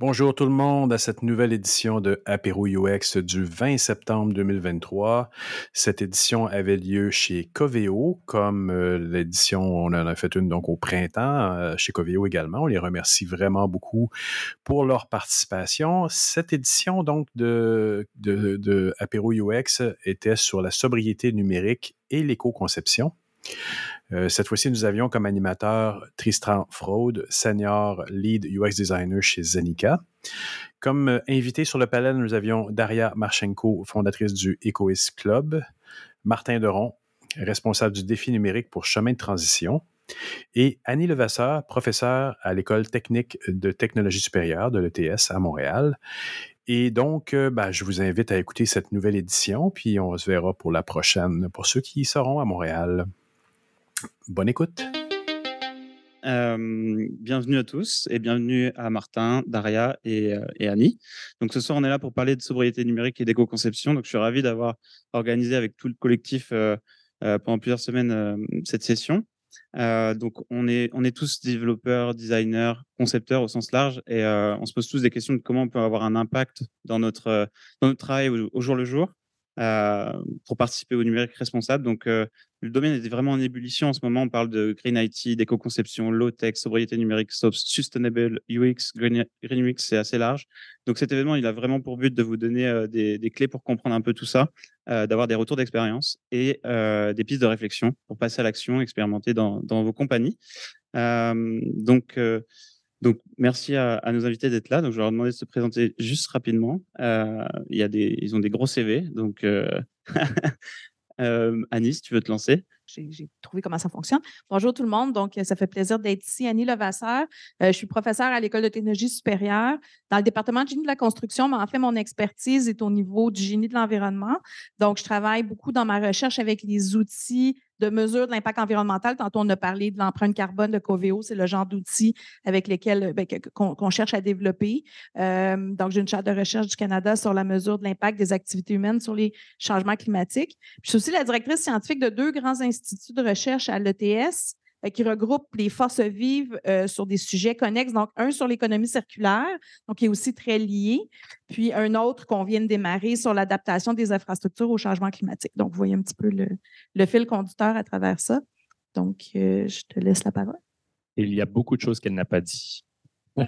Bonjour tout le monde à cette nouvelle édition de Apéro UX du 20 septembre 2023. Cette édition avait lieu chez Coveo, comme euh, l'édition, on en a fait une donc au printemps euh, chez Coveo également. On les remercie vraiment beaucoup pour leur participation. Cette édition donc de, de, UX était sur la sobriété numérique et l'éco-conception. Euh, cette fois-ci, nous avions comme animateur Tristan Fraude, senior lead UX designer chez Zenica. Comme euh, invité sur le panel, nous avions Daria Marchenko, fondatrice du EcoIS Club, Martin Deron, responsable du défi numérique pour chemin de transition, et Annie Levasseur, professeure à l'École technique de technologie supérieure de l'ETS à Montréal. Et donc, euh, ben, je vous invite à écouter cette nouvelle édition, puis on se verra pour la prochaine, pour ceux qui seront à Montréal. Bonne écoute. bienvenue à tous et bienvenue à Martin, Daria et, Annie. Donc ce soir, on est là pour parler de sobriété numérique et d'éco-conception. Donc je suis ravi d'avoir organisé avec tout le collectif pendant plusieurs semaines cette session. donc on est, on est tous développeurs, designers, concepteurs au sens large et on se pose tous des questions de comment on peut avoir un impact dans notre travail au jour le jour. Euh, pour participer au numérique responsable. Donc, euh, le domaine est vraiment en ébullition en ce moment. On parle de Green IT, d'éco-conception, low-tech, sobriété numérique, sustainable UX, Green, UX, c'est assez large. Donc, cet événement, il a vraiment pour but de vous donner euh, des, clés pour comprendre un peu tout ça, d'avoir des retours d'expérience et des pistes de réflexion pour passer à l'action, expérimenter dans, dans vos compagnies. donc, donc, merci à, nos invités d'être là. Donc, je vais leur demander de se présenter juste rapidement. Euh, ils ont des gros CV. Donc, euh, euh, Anis, tu veux te lancer j'ai trouvé comment ça fonctionne. Bonjour tout le monde. Donc, ça fait plaisir d'être ici. Annie Levasseur. je suis professeure à l'École de technologie supérieure dans le département de génie de la construction, mais en fait, mon expertise est au niveau du génie de l'environnement. Donc, je travaille beaucoup dans ma recherche avec les outils de mesure de l'impact environnemental. Tantôt, on a parlé de l'empreinte carbone de Coveo. C'est le genre d'outils avec lesquels ben, qu'on cherche à développer. Euh, donc, j'ai une charte de recherche du Canada sur la mesure de l'impact des activités humaines sur les changements climatiques. je suis aussi la directrice scientifique de deux grands instituts de recherche à l'ETS. Euh, qui regroupe les forces vives euh, sur des sujets connexes. Donc, un sur l'économie circulaire, donc qui est aussi très lié, puis un autre qu'on vient de démarrer sur l'adaptation des infrastructures au changement climatique. Donc, vous voyez un petit peu le, fil conducteur à travers ça. Donc, euh, je te laisse la parole. Il y a beaucoup de choses qu'elle n'a pas dit.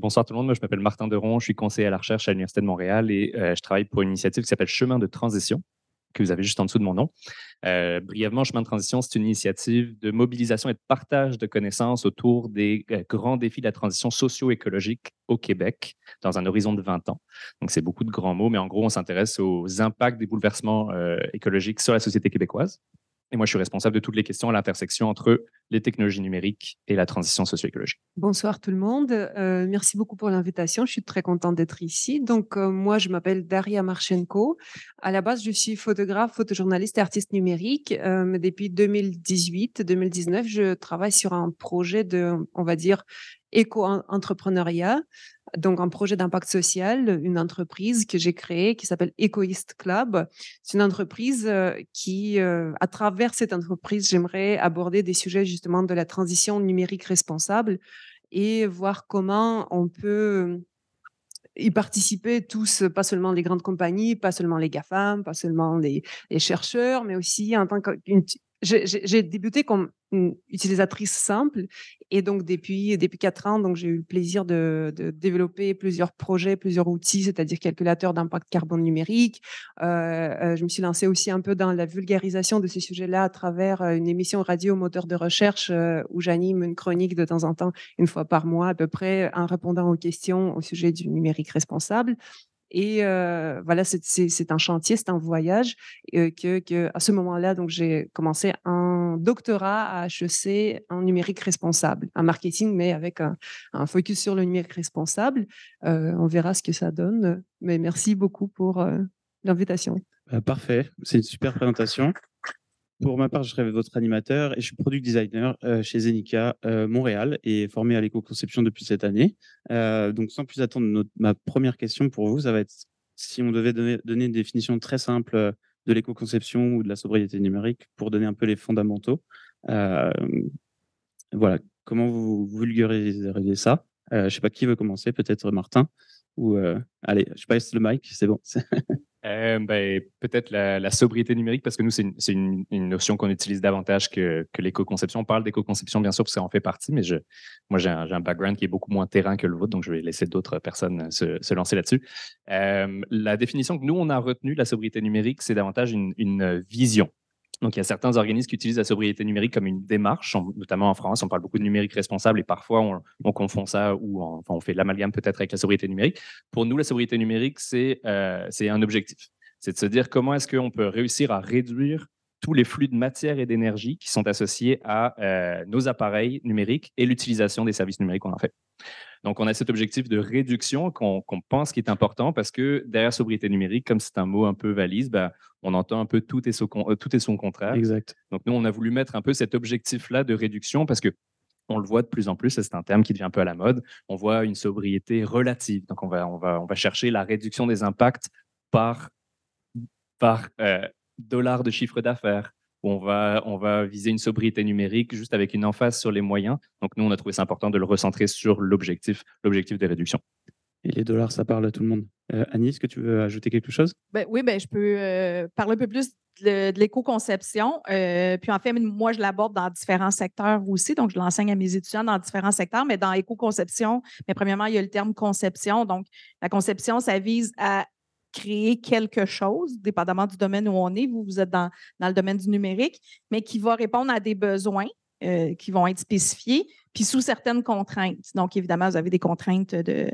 bonsoir tout le monde, moi je m'appelle Martin Deron, je suis conseiller à la recherche à l'Université de Montréal et je travaille pour une initiative qui s'appelle Chemin de transition, que vous avez juste en dessous de mon nom. Euh, brièvement, Chemin de transition, c'est une initiative de mobilisation et de partage de connaissances autour des euh, grands défis de la transition socio-écologique au Québec dans un horizon de 20 ans. Donc, c'est beaucoup de grands mots, mais en gros, on s'intéresse aux impacts des bouleversements euh, écologiques sur la société québécoise. Et moi, je suis responsable de toutes les questions à l'intersection entre les technologies numériques et la transition socio-écologique. Bonsoir tout le monde. Euh, merci beaucoup pour l'invitation. Je suis très contente d'être ici. Donc, euh, moi, je m'appelle Daria Marchenko. À la base, je suis photographe, photojournaliste et artiste numérique. Euh, depuis 2018-2019, je travaille sur un projet de, on va dire, éco-entrepreneuriat donc un projet d'impact social, une entreprise que j'ai créée qui s'appelle Ecoist Club. C'est une entreprise euh, qui, euh, à travers cette entreprise, j'aimerais aborder des sujets justement de la transition numérique responsable et voir comment on peut y participer tous, pas seulement les grandes compagnies, pas seulement les GAFAM, pas seulement les, les chercheurs, mais aussi en tant qu'une j'ai débuté comme utilisatrice simple et donc depuis depuis quatre ans donc j'ai eu le plaisir de, développer plusieurs projets plusieurs outils c'est-à-dire calculateurs d'impact carbone numérique. Euh, euh, je me suis lancée aussi un peu dans la vulgarisation de ces sujets-là à travers euh, une émission radio moteur de recherche où j'anime une chronique de temps en temps une fois par mois à peu près en répondant aux questions au sujet du numérique responsable et voilà, c'est un chantier, c'est un voyage que, à ce moment-là, donc j'ai commencé un doctorat à HEC en numérique responsable, en marketing, mais avec un, un focus sur le numérique responsable. on verra ce que ça donne. Mais merci beaucoup pour l'invitation. Bah, parfait, c'est une super présentation. Pour ma part, je serai votre animateur et je suis product designer euh, chez Zenica euh, Montréal et formé à l'éco-conception depuis cette année. Euh, donc, sans plus attendre, ma première question pour vous, ça va être si on devait donner, une définition très simple de l'éco-conception ou de la sobriété numérique pour donner un peu les fondamentaux. voilà, comment vous vulgariseriez ça? Je ne sais pas qui veut commencer, peut-être Martin. Ou allez, je passe le mic, c'est bon. Euh, ben, peut-être la, sobriété numérique, parce que nous, c'est une, notion qu'on utilise davantage que, l'éco-conception. On parle d'éco-conception, bien sûr, parce que ça en fait partie, mais je, moi, j'ai un, background qui est beaucoup moins terrain que le vôtre, donc je vais laisser d'autres personnes se, lancer là-dessus. Euh, la définition que nous, on a retenue la sobriété numérique, c'est davantage une vision. Donc, il y a certains organismes qui utilisent la sobriété numérique comme une démarche, notamment en France, on parle beaucoup de numérique responsable et parfois on, confond ça ou enfin, on fait l'amalgame peut-être avec la sobriété numérique. Pour nous, la sobriété numérique, c'est euh, un objectif. C'est de se dire comment est-ce qu'on peut réussir à réduire tous les flux de matière et d'énergie qui sont associés à euh, nos appareils numériques et l'utilisation des services numériques qu'on en fait. Donc, on a cet objectif de réduction qu'on pense qui est important parce que derrière sobriété numérique, comme c'est un mot un peu valise, ben, on entend un peu tout et, son, euh, tout et son contraire. Exact. Donc, nous, on a voulu mettre un peu cet objectif-là de réduction parce que on le voit de plus en plus, c'est un terme qui devient un peu à la mode. On voit une sobriété relative. Donc, on va, on va, on va chercher la réduction des impacts par, par euh, dollar de chiffre d'affaires, on va, on va viser une sobriété numérique juste avec une emphase sur les moyens. Donc, nous, on a trouvé ça important de le recentrer sur l'objectif, l'objectif de réduction. Et les dollars, ça parle à tout le monde. Euh, Annie, est-ce que tu veux ajouter quelque chose? Ben, oui, ben, je peux euh, parler un peu plus de, l'éco-conception. Euh, puis en fait, moi, je l'aborde dans différents secteurs aussi. Donc, je l'enseigne à mes étudiants dans différents secteurs. Mais dans éco-conception, mais premièrement, il y a le terme conception. Donc, la conception, ça vise à créer quelque chose, dépendamment du domaine où on est. Vous, vous êtes dans, dans le domaine du numérique, mais qui va répondre à des besoins euh, qui vont être spécifiés, puis sous certaines contraintes. Donc, évidemment, vous avez des contraintes de,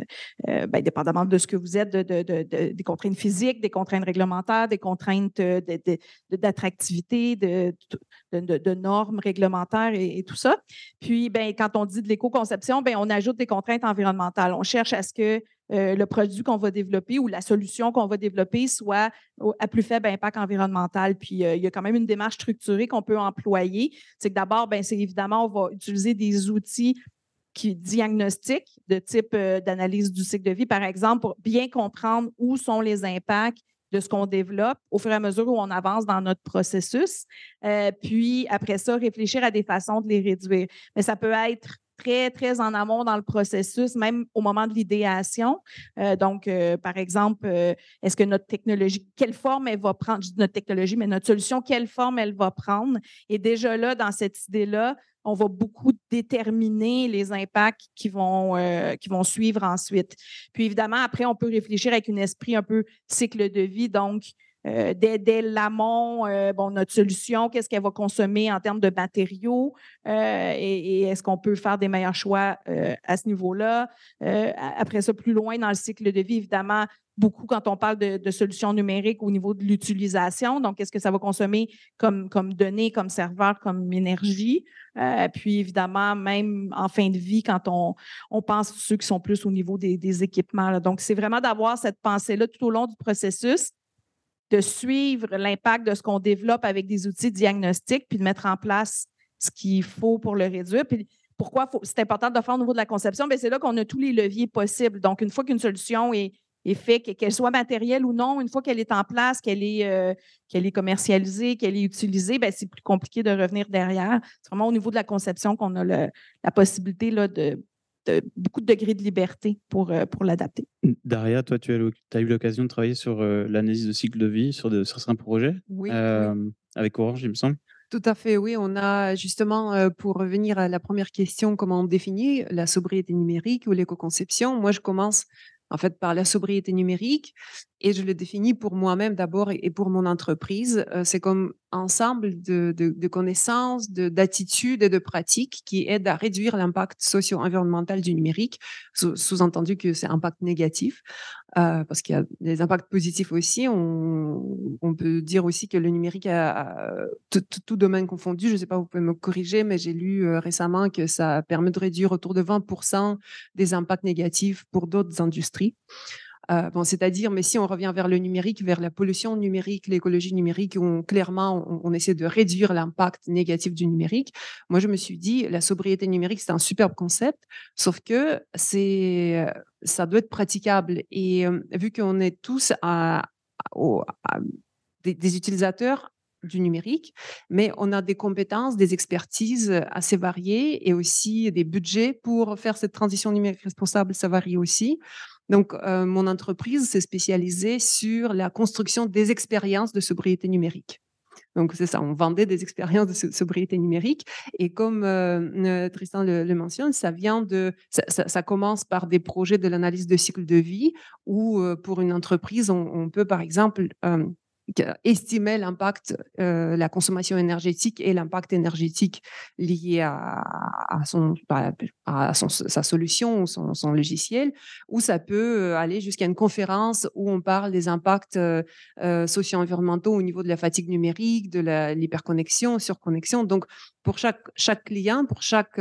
euh, ben, dépendamment de ce que vous êtes, de, des contraintes physiques, des contraintes réglementaires, des contraintes d'attractivité, de, normes réglementaires et, tout ça. Puis, ben, quand on dit de l'éco-conception, ben, on ajoute des contraintes environnementales. On cherche à ce que euh, le produit qu'on va développer ou la solution qu'on va développer soit à plus faible impact environnemental. Puis, il y a quand même une démarche structurée qu'on peut employer. C'est que d'abord, ben, c'est évidemment, on va utiliser des outils qui diagnostiquent de type euh, d'analyse du cycle de vie, par exemple, pour bien comprendre où sont les impacts de ce qu'on développe au fur et à mesure où on avance dans notre processus. Euh, puis après ça, réfléchir à des façons de les réduire. Mais ça peut être très, très en amont dans le processus, même au moment de l'idéation. Euh, donc, par exemple, est-ce que notre technologie, quelle forme elle va prendre, je dis notre technologie, mais notre solution, quelle forme elle va prendre? Et déjà là, dans cette idée-là, on va beaucoup déterminer les impacts qui vont, euh, qui vont suivre ensuite. Puis évidemment, après, on peut réfléchir avec un esprit un peu cycle de vie. Donc, euh, dès, l'amont, euh, notre solution, qu'est-ce qu'elle va consommer en termes de matériaux et, est-ce qu'on peut faire des meilleurs choix à ce niveau-là. après ça, plus loin dans le cycle de vie, évidemment, beaucoup quand on parle de, solutions numériques au niveau de l'utilisation. Donc, qu'est-ce que ça va consommer comme, comme données, comme serveur, comme énergie? Euh, puis, évidemment, même en fin de vie, quand on, on pense ceux qui sont plus au niveau des, équipements. Donc, c'est vraiment d'avoir cette pensée-là tout au long du processus, de suivre l'impact de ce qu'on développe avec des outils diagnostiques, puis de mettre en place ce qu'il faut pour le réduire. Puis, pourquoi c'est important de faire au niveau de la conception? C'est là qu'on a tous les leviers possibles. Donc, une fois qu'une solution est, est fait, qu'elle soit matérielle ou non, une fois qu'elle est en place, qu'elle est, euh, qu'elle est commercialisée, qu'elle est utilisée, ben, c'est plus compliqué de revenir derrière. C'est vraiment au niveau de la conception qu'on a la possibilité là, de, beaucoup de degrés de liberté pour, euh, pour l'adapter. Daria, toi, tu as, eu l'occasion de travailler sur euh, l'analyse de cycle de vie sur, de, sur certains projets oui, avec Orange, il me semble. Tout à fait, oui. On a justement, pour revenir à la première question, comment on définit la sobriété numérique ou l'éco-conception. Moi, je commence en fait par la sobriété numérique et je le définis pour moi-même d'abord et pour mon entreprise. Euh, c'est comme ensemble de, connaissances, d'attitudes et de pratiques qui aident à réduire l'impact socio-environnemental du numérique, sous-entendu que c'est impact négatif, euh, parce qu'il y a des impacts positifs aussi. On, peut dire aussi que le numérique a, tout, domaine confondu, je ne sais pas, vous pouvez me corriger, mais j'ai lu euh, récemment que ça permet de réduire autour de 20% des impacts négatifs pour d'autres industries. Euh, c'est-à-dire, mais si on revient vers le numérique, vers la pollution numérique, l'écologie numérique, on, clairement, on, essaie de réduire l'impact négatif du numérique. Moi, je me suis dit, la sobriété numérique, c'est un superbe concept, sauf que c'est, ça doit être praticable. Et euh, vu qu'on est tous des, utilisateurs du numérique, mais on a des compétences, des expertises assez variées et aussi des budgets pour faire cette transition numérique responsable, ça varie aussi. Donc, euh, mon entreprise s'est spécialisée sur la construction des expériences de sobriété numérique. Donc, c'est ça, on vendait des expériences de sobriété numérique. Et comme euh, euh, Tristan le, mentionne, ça vient de, ça, commence par des projets de l'analyse de cycle de vie où, pour une entreprise, on, peut, par exemple, estimait l'impact, euh, la consommation énergétique et l'impact énergétique lié à, son, à son, sa solution ou son, logiciel, ou ça peut euh, aller jusqu'à une conférence où on parle des impacts euh, socio-environnementaux au niveau de la fatigue numérique, de l'hyperconnexion, surconnexion. Donc, pour chaque client, pour chaque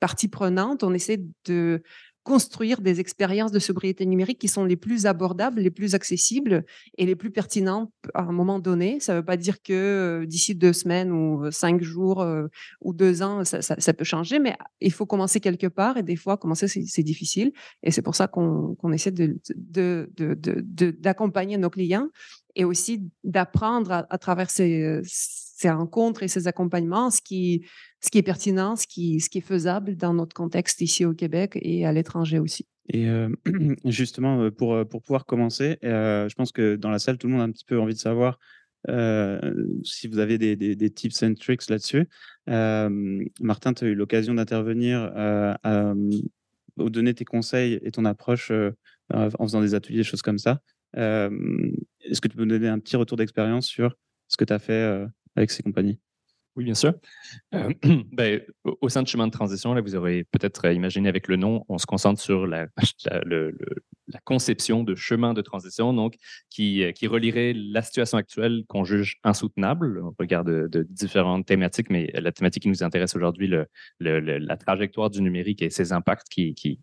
partie prenante, on essaie de construire des expériences de sobriété numérique qui sont les plus abordables, les plus accessibles et les plus pertinentes à un moment donné. Ça ne veut pas dire que euh, d'ici deux semaines ou euh, cinq jours euh, ou deux ans, ça, peut changer, mais il faut commencer quelque part et des fois, commencer, c'est difficile. Et c'est pour ça qu'on essaie d'accompagner de, nos clients et aussi d'apprendre à, travers ces, ces rencontres et ces accompagnements ce qui ce qui est pertinent, ce qui, ce qui est faisable dans notre contexte ici au Québec et à l'étranger aussi. Et euh, justement, euh, pour, euh, pour pouvoir commencer, je pense que dans la salle, tout le monde a un petit peu envie de savoir si vous avez des, des, tips and tricks là-dessus. Martin, tu as eu l'occasion d'intervenir, au donner tes conseils et ton approche en faisant des ateliers, des choses comme ça. Est-ce que tu peux nous donner un petit retour d'expérience sur ce que tu as fait avec ces compagnies oui, bien sûr. Euh, ben, au sein de chemin de transition, là, vous aurez peut-être imaginé avec le nom, on se concentre sur la, conception de chemin de transition, donc qui, euh, qui relierait la situation actuelle qu'on juge insoutenable. On regarde de, différentes thématiques, mais la thématique qui nous intéresse aujourd'hui, le, la trajectoire du numérique et ses impacts qui, qui,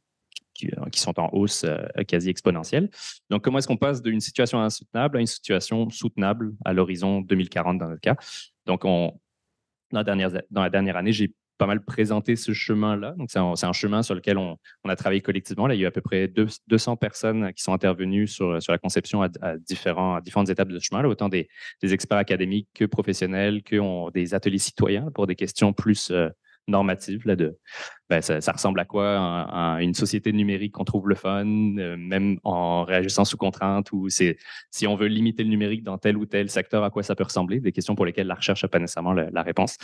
qui, euh, sont en hausse quasi exponentielle. Donc, comment est-ce qu'on passe d'une situation insoutenable à une situation soutenable à l'horizon 2040 dans notre cas? Donc, on, dans la dernière, année, j'ai pas mal présenté ce chemin-là. Donc, c'est un, chemin sur lequel on, a travaillé collectivement. Là, il y a eu à peu près 200 personnes qui sont intervenues sur, la conception à, différentes étapes de ce chemin, là, autant des, experts académiques que professionnels, que des ateliers citoyens pour des questions plus euh, normative là, de ben, ça, ressemble à quoi une société numérique qu'on trouve le fun, euh, même en réagissant sous contrainte, ou c'est si on veut limiter le numérique dans tel ou tel secteur, à quoi ça peut ressembler, des questions pour lesquelles la recherche n'a pas nécessairement la, réponse.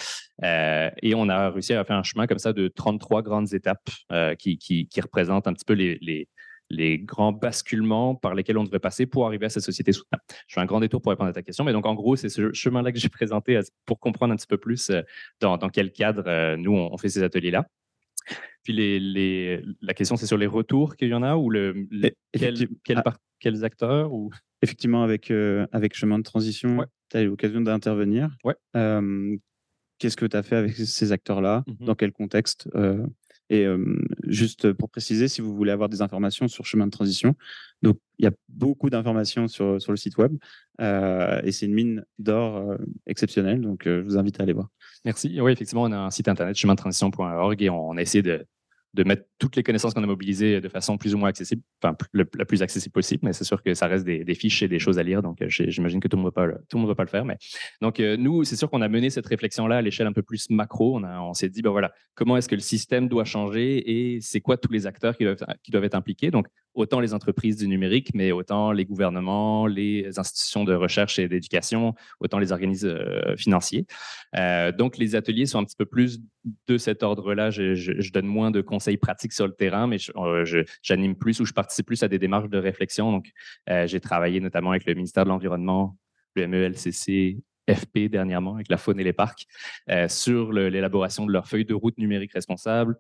Euh, et on a réussi à faire un chemin comme ça de 33 grandes étapes euh, qui, qui, représentent un petit peu les, les les grands basculements par lesquels on devrait passer pour arriver à cette société soutenable. Je fais un grand détour pour répondre à ta question, mais donc en gros, c'est ce chemin-là que j'ai présenté pour comprendre un petit peu plus euh, dans, quel cadre euh, nous, on, fait ces ateliers-là. Puis les, la question, c'est sur les retours qu'il y en a ou le, ah. quels acteurs ou... Effectivement, avec, euh, avec Chemin de Transition, tu as eu l'occasion d'intervenir. Ouais. Qu'est-ce que tu as fait avec ces acteurs-là? Mmh Dans quel contexte et juste pour préciser, si vous voulez avoir des informations sur chemin de transition, donc il y a beaucoup d'informations sur, sur le site web et c'est une mine d'or exceptionnelle. Donc je vous invite à aller voir. Merci. Oui, effectivement, on a un site internet chemin de transition.org et on a essayé de de mettre toutes les connaissances qu'on a mobilisées de façon plus ou moins accessible, enfin la plus accessible possible, mais c'est sûr que ça reste des, fiches et des choses à lire, donc euh, j'imagine que tout le monde monde va pas le faire, mais donc euh, nous c'est sûr qu'on a mené cette réflexion là à l'échelle un peu plus macro, on, on s'est dit ben voilà comment est-ce que le système doit changer et c'est quoi tous les acteurs qui doivent, qui doivent être impliqués, donc autant les entreprises du numérique, mais autant les gouvernements, les institutions de recherche et d'éducation, autant les organismes euh, financiers. Euh, donc, les ateliers sont un petit peu plus de cet ordre-là. Je, donne moins de conseils pratiques sur le terrain, mais euh, j'anime plus ou je participe plus à des démarches de réflexion. Donc, j'ai travaillé notamment avec le ministère de l'Environnement, le MELCC, FP dernièrement avec la faune et les parcs sur l'élaboration de leur feuille de route numérique responsable,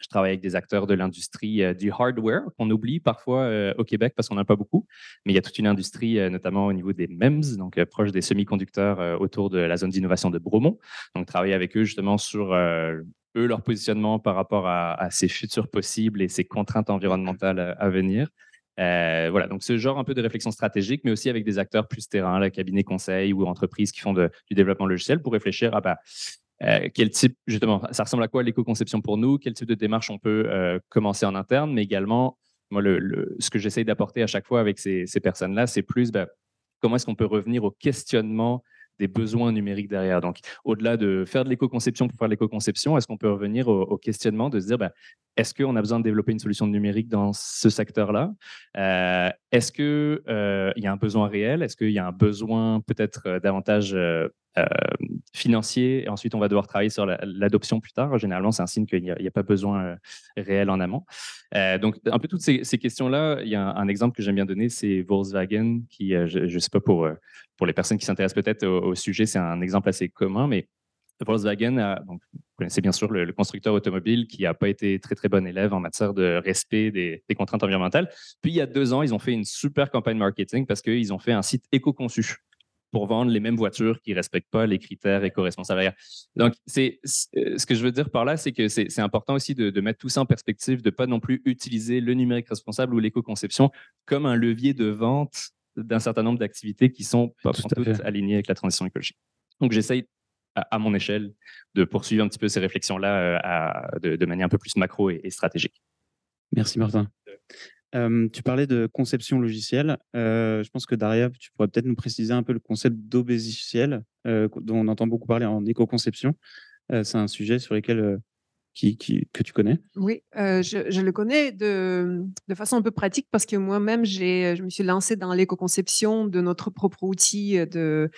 je travaille avec des acteurs de l'industrie euh, du hardware qu'on oublie parfois euh, au Québec parce qu'on n'en a pas beaucoup. Mais il y a toute une industrie, euh, notamment au niveau des MEMS, donc proche des semi-conducteurs autour de la zone d'innovation de Bromont. Donc, travailler avec eux justement sur eux, leur positionnement par rapport à, ces futurs possibles et ces contraintes environnementales à venir. voilà, donc ce genre un peu de réflexion stratégique, mais aussi avec des acteurs plus terrain, la cabinet conseil ou entreprises qui font du développement logiciel pour réfléchir à bah, euh, quel type, justement, ça ressemble à quoi l'éco-conception pour nous? Quel type de démarche on peut euh, commencer en interne? Mais également, moi, ce que j'essaye d'apporter à chaque fois avec ces, personnes-là, c'est plus ben, comment est-ce qu'on peut revenir au questionnement des besoins numériques derrière? Donc, au-delà de faire de l'éco-conception pour faire de l'éco-conception, est-ce qu'on peut revenir au, questionnement de se dire, bah, est-ce qu'on a besoin de développer une solution numérique dans ce secteur-là? Euh, Est-ce qu'il euh, y a un besoin réel? Est-ce qu'il y a un besoin peut-être euh, davantage financier? Et ensuite, on va devoir travailler sur l'adoption plus tard. Généralement, c'est un signe qu'il n'y a, pas besoin réel en amont. donc, un peu toutes ces, questions-là, il y a un, exemple que j'aime bien donner, c'est Volkswagen, qui, je ne sais pas pour, pour les personnes qui s'intéressent peut-être au, sujet, c'est un exemple assez commun, mais Volkswagen, a, donc, vous connaissez bien sûr le, constructeur automobile qui n'a pas été très très bon élève en matière de respect des, contraintes environnementales. Puis il y a deux ans, ils ont fait une super campagne marketing parce qu'ils ont fait un site éco-conçu pour vendre les mêmes voitures qui ne respectent pas les critères éco-responsables. Donc, c'est, ce que je veux dire par là, c'est que c'est, important aussi de, mettre tout ça en perspective, de ne pas non plus utiliser le numérique responsable ou l'éco-conception comme un levier de vente d'un certain nombre d'activités qui sont pas toutes alignées avec la transition écologique. Donc, j'essaye à, mon échelle, de poursuivre un petit peu ces réflexions-là euh, de, manière un peu plus macro et, stratégique. Merci Martin. Euh, tu parlais de conception logicielle. Euh, je pense que Daria, tu pourrais peut-être nous préciser un peu le concept d'obésiciel, dont on entend beaucoup parler en éco-conception. c'est un sujet sur lequel qui, que tu connais Oui, je, le connais de, de, façon un peu pratique parce que moi-même, je me suis lancée dans l'éco-conception de notre propre outil de,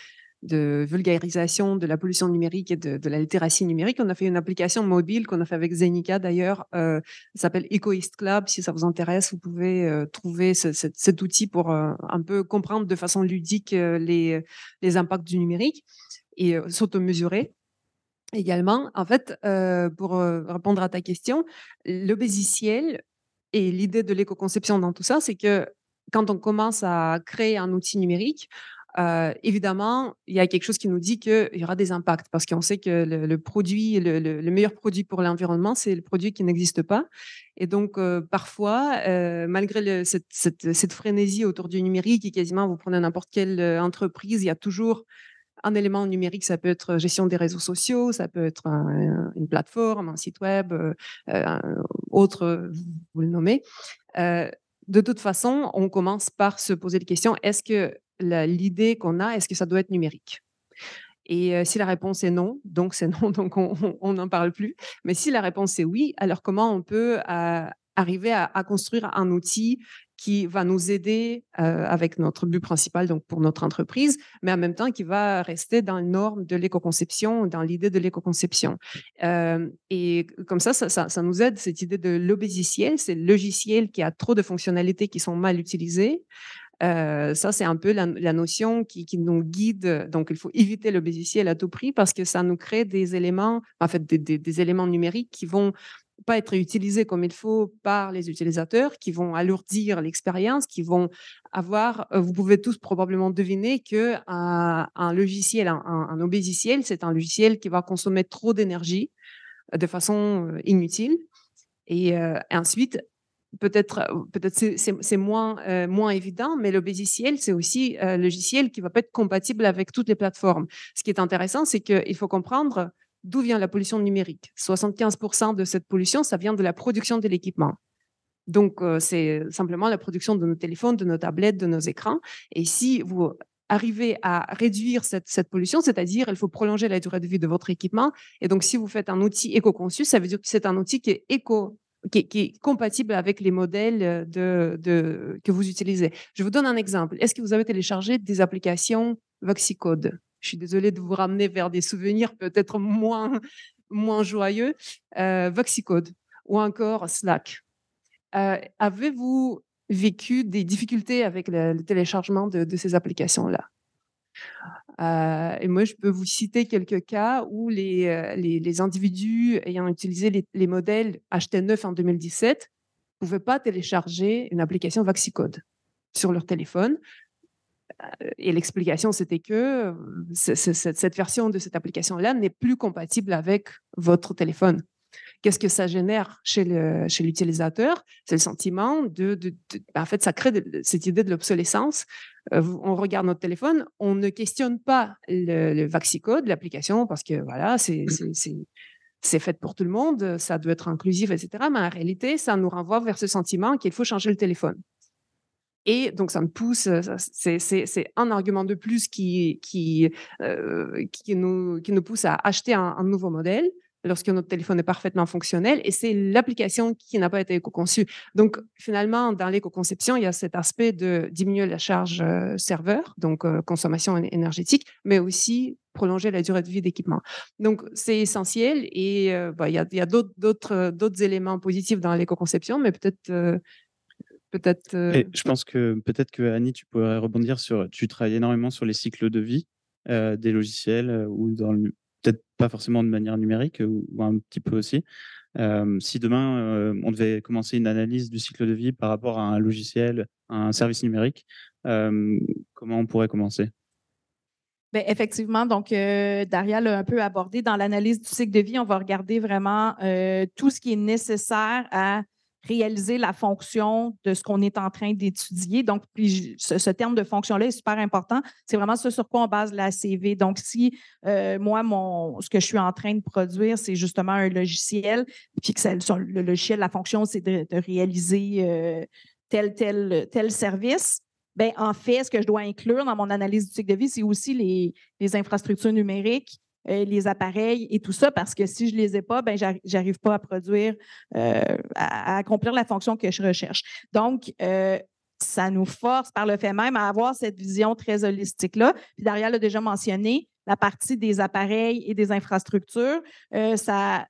de vulgarisation de la pollution numérique et de, la littératie numérique. On a fait une application mobile qu'on a fait avec Zenica d'ailleurs. Euh, s'appelle EcoEast Club. Si ça vous intéresse, vous pouvez euh, trouver cet outil pour euh, un peu comprendre de façon ludique les, les impacts du numérique et s'auto-mesurer. Également, en fait, pour répondre à ta question, l'obésiciel et l'idée de l'éco-conception dans tout ça, c'est que quand on commence à créer un outil numérique, évidemment, il y a quelque chose qui nous dit qu'il y aura des impacts parce qu'on sait que le, produit, le, meilleur produit pour l'environnement, c'est le produit qui n'existe pas. Et donc, parfois, malgré cette, frénésie autour du numérique, et quasiment vous prenez n'importe quelle entreprise, il y a toujours un élément numérique. Ça peut être gestion des réseaux sociaux, ça peut être une plateforme, un site web, autre, vous le nommez. de toute façon, on commence par se poser la question est-ce que l'idée qu'on a, est-ce que ça doit être numérique? Et si la réponse est non, donc c'est non, donc on n'en parle plus. Mais si la réponse est oui, alors comment on peut arriver à, construire un outil qui va nous aider avec notre but principal, donc pour notre entreprise, mais en même temps qui va rester dans les normes de l'éco-conception, dans l'idée de l'éco-conception? et comme ça, ça, ça, nous aide, cette idée de l'obésiciel, c'est le logiciel qui a trop de fonctionnalités qui sont mal utilisées. Euh, ça, c'est un peu la, notion qui, nous guide. Donc, il faut éviter le à tout prix parce que ça nous crée des éléments, en fait, des, éléments numériques qui vont pas être utilisés comme il faut par les utilisateurs, qui vont alourdir l'expérience, qui vont avoir, euh, vous pouvez tous probablement deviner que un, logiciel, un, un, c'est un logiciel qui va consommer trop d'énergie euh, de façon inutile. Et ensuite, peut-être euh, peut-être c'est moins euh, moins évident, mais le logiciel c'est aussi un logiciel qui va pas être compatible avec toutes les plateformes. Ce qui est intéressant, c'est qu'il faut comprendre d'où vient la pollution numérique. 75% de cette pollution, ça vient de la production de l'équipement. Donc, euh, c'est simplement la production de nos téléphones, de nos tablettes, de nos écrans. Et si vous arrivez à réduire cette, cette pollution, c'est-à-dire il faut prolonger la durée de vie de votre équipement. Et donc, si vous faites un outil éco-conçu, ça veut dire que c'est un outil qui est éco qui, est compatible avec les modèles euh, que vous utilisez. Je vous donne un exemple. Est-ce que vous avez téléchargé des applications Voxicode? Je suis désolée de vous ramener vers des souvenirs peut-être moins, moins joyeux. Euh, Voxicode ou encore Slack. Euh, avez-vous vécu des difficultés avec le, téléchargement de ces applications-là? Euh, et moi, je peux vous citer quelques cas où les, euh, les, individus ayant utilisé les, modèles HT9 en 2017 ne pouvaient pas télécharger une application Vaxicode sur leur téléphone. Euh, et l'explication, c'était que cette version de cette application-là n'est plus compatible avec votre téléphone. Qu'est-ce que ça génère chez l'utilisateur? C'est le sentiment de, ben, En fait, ça crée cette idée de l'obsolescence. Euh, on regarde notre téléphone, on ne questionne pas le, le Vaxicode, l'application, parce que voilà, c'est c'est fait pour tout le monde, ça doit être inclusif, etc. Mais en réalité, ça nous renvoie vers ce sentiment qu'il faut changer le téléphone. Et donc, ça me pousse, c'est un argument de plus qui, qui, qui, nous, qui nous pousse à acheter un nouveau modèle lorsque notre téléphone est parfaitement fonctionnel et c'est l'application qui n'a pas été éco-conçue. Donc, finalement, dans l'éco-conception, il y a cet aspect de diminuer la charge euh, serveur, donc euh, consommation énergétique, mais aussi prolonger la durée de vie d'équipement. Donc, c'est essentiel et euh, bah, il y a, d'autres éléments positifs dans l'éco-conception, mais peut-être peut-être. je pense que peut-être que Annie, tu pourrais rebondir sur. Tu travailles énormément sur les cycles de vie des logiciels ou dans le, peut-être pas forcément de manière numérique ou, un petit peu aussi. si demain on devait commencer une analyse du cycle de vie par rapport à un logiciel, un service numérique, comment on pourrait commencer? Bien, effectivement, donc Daria l'a un peu abordé dans l'analyse du cycle de vie. On va regarder vraiment tout ce qui est nécessaire à réaliser la fonction de ce qu'on est en train d'étudier. Donc, ce, terme de fonction-là est super important. C'est vraiment ce sur quoi on base la CV. Donc, si euh, moi, mon, ce que je suis en train de produire, c'est justement un logiciel, puis que le logiciel, la fonction, c'est de, réaliser euh, tel, tel, tel service, Bien, en fait, ce que je dois inclure dans mon analyse du cycle de vie, c'est aussi les infrastructures numériques euh, les appareils et tout ça, parce que si je ne les ai pas, ben, j'arrive pas à produire, euh, à, accomplir la fonction que je recherche. Donc, euh, ça nous force par le fait même à avoir cette vision très holistique-là. Puis Daria l'a déjà mentionné, la partie des appareils et des infrastructures, ça,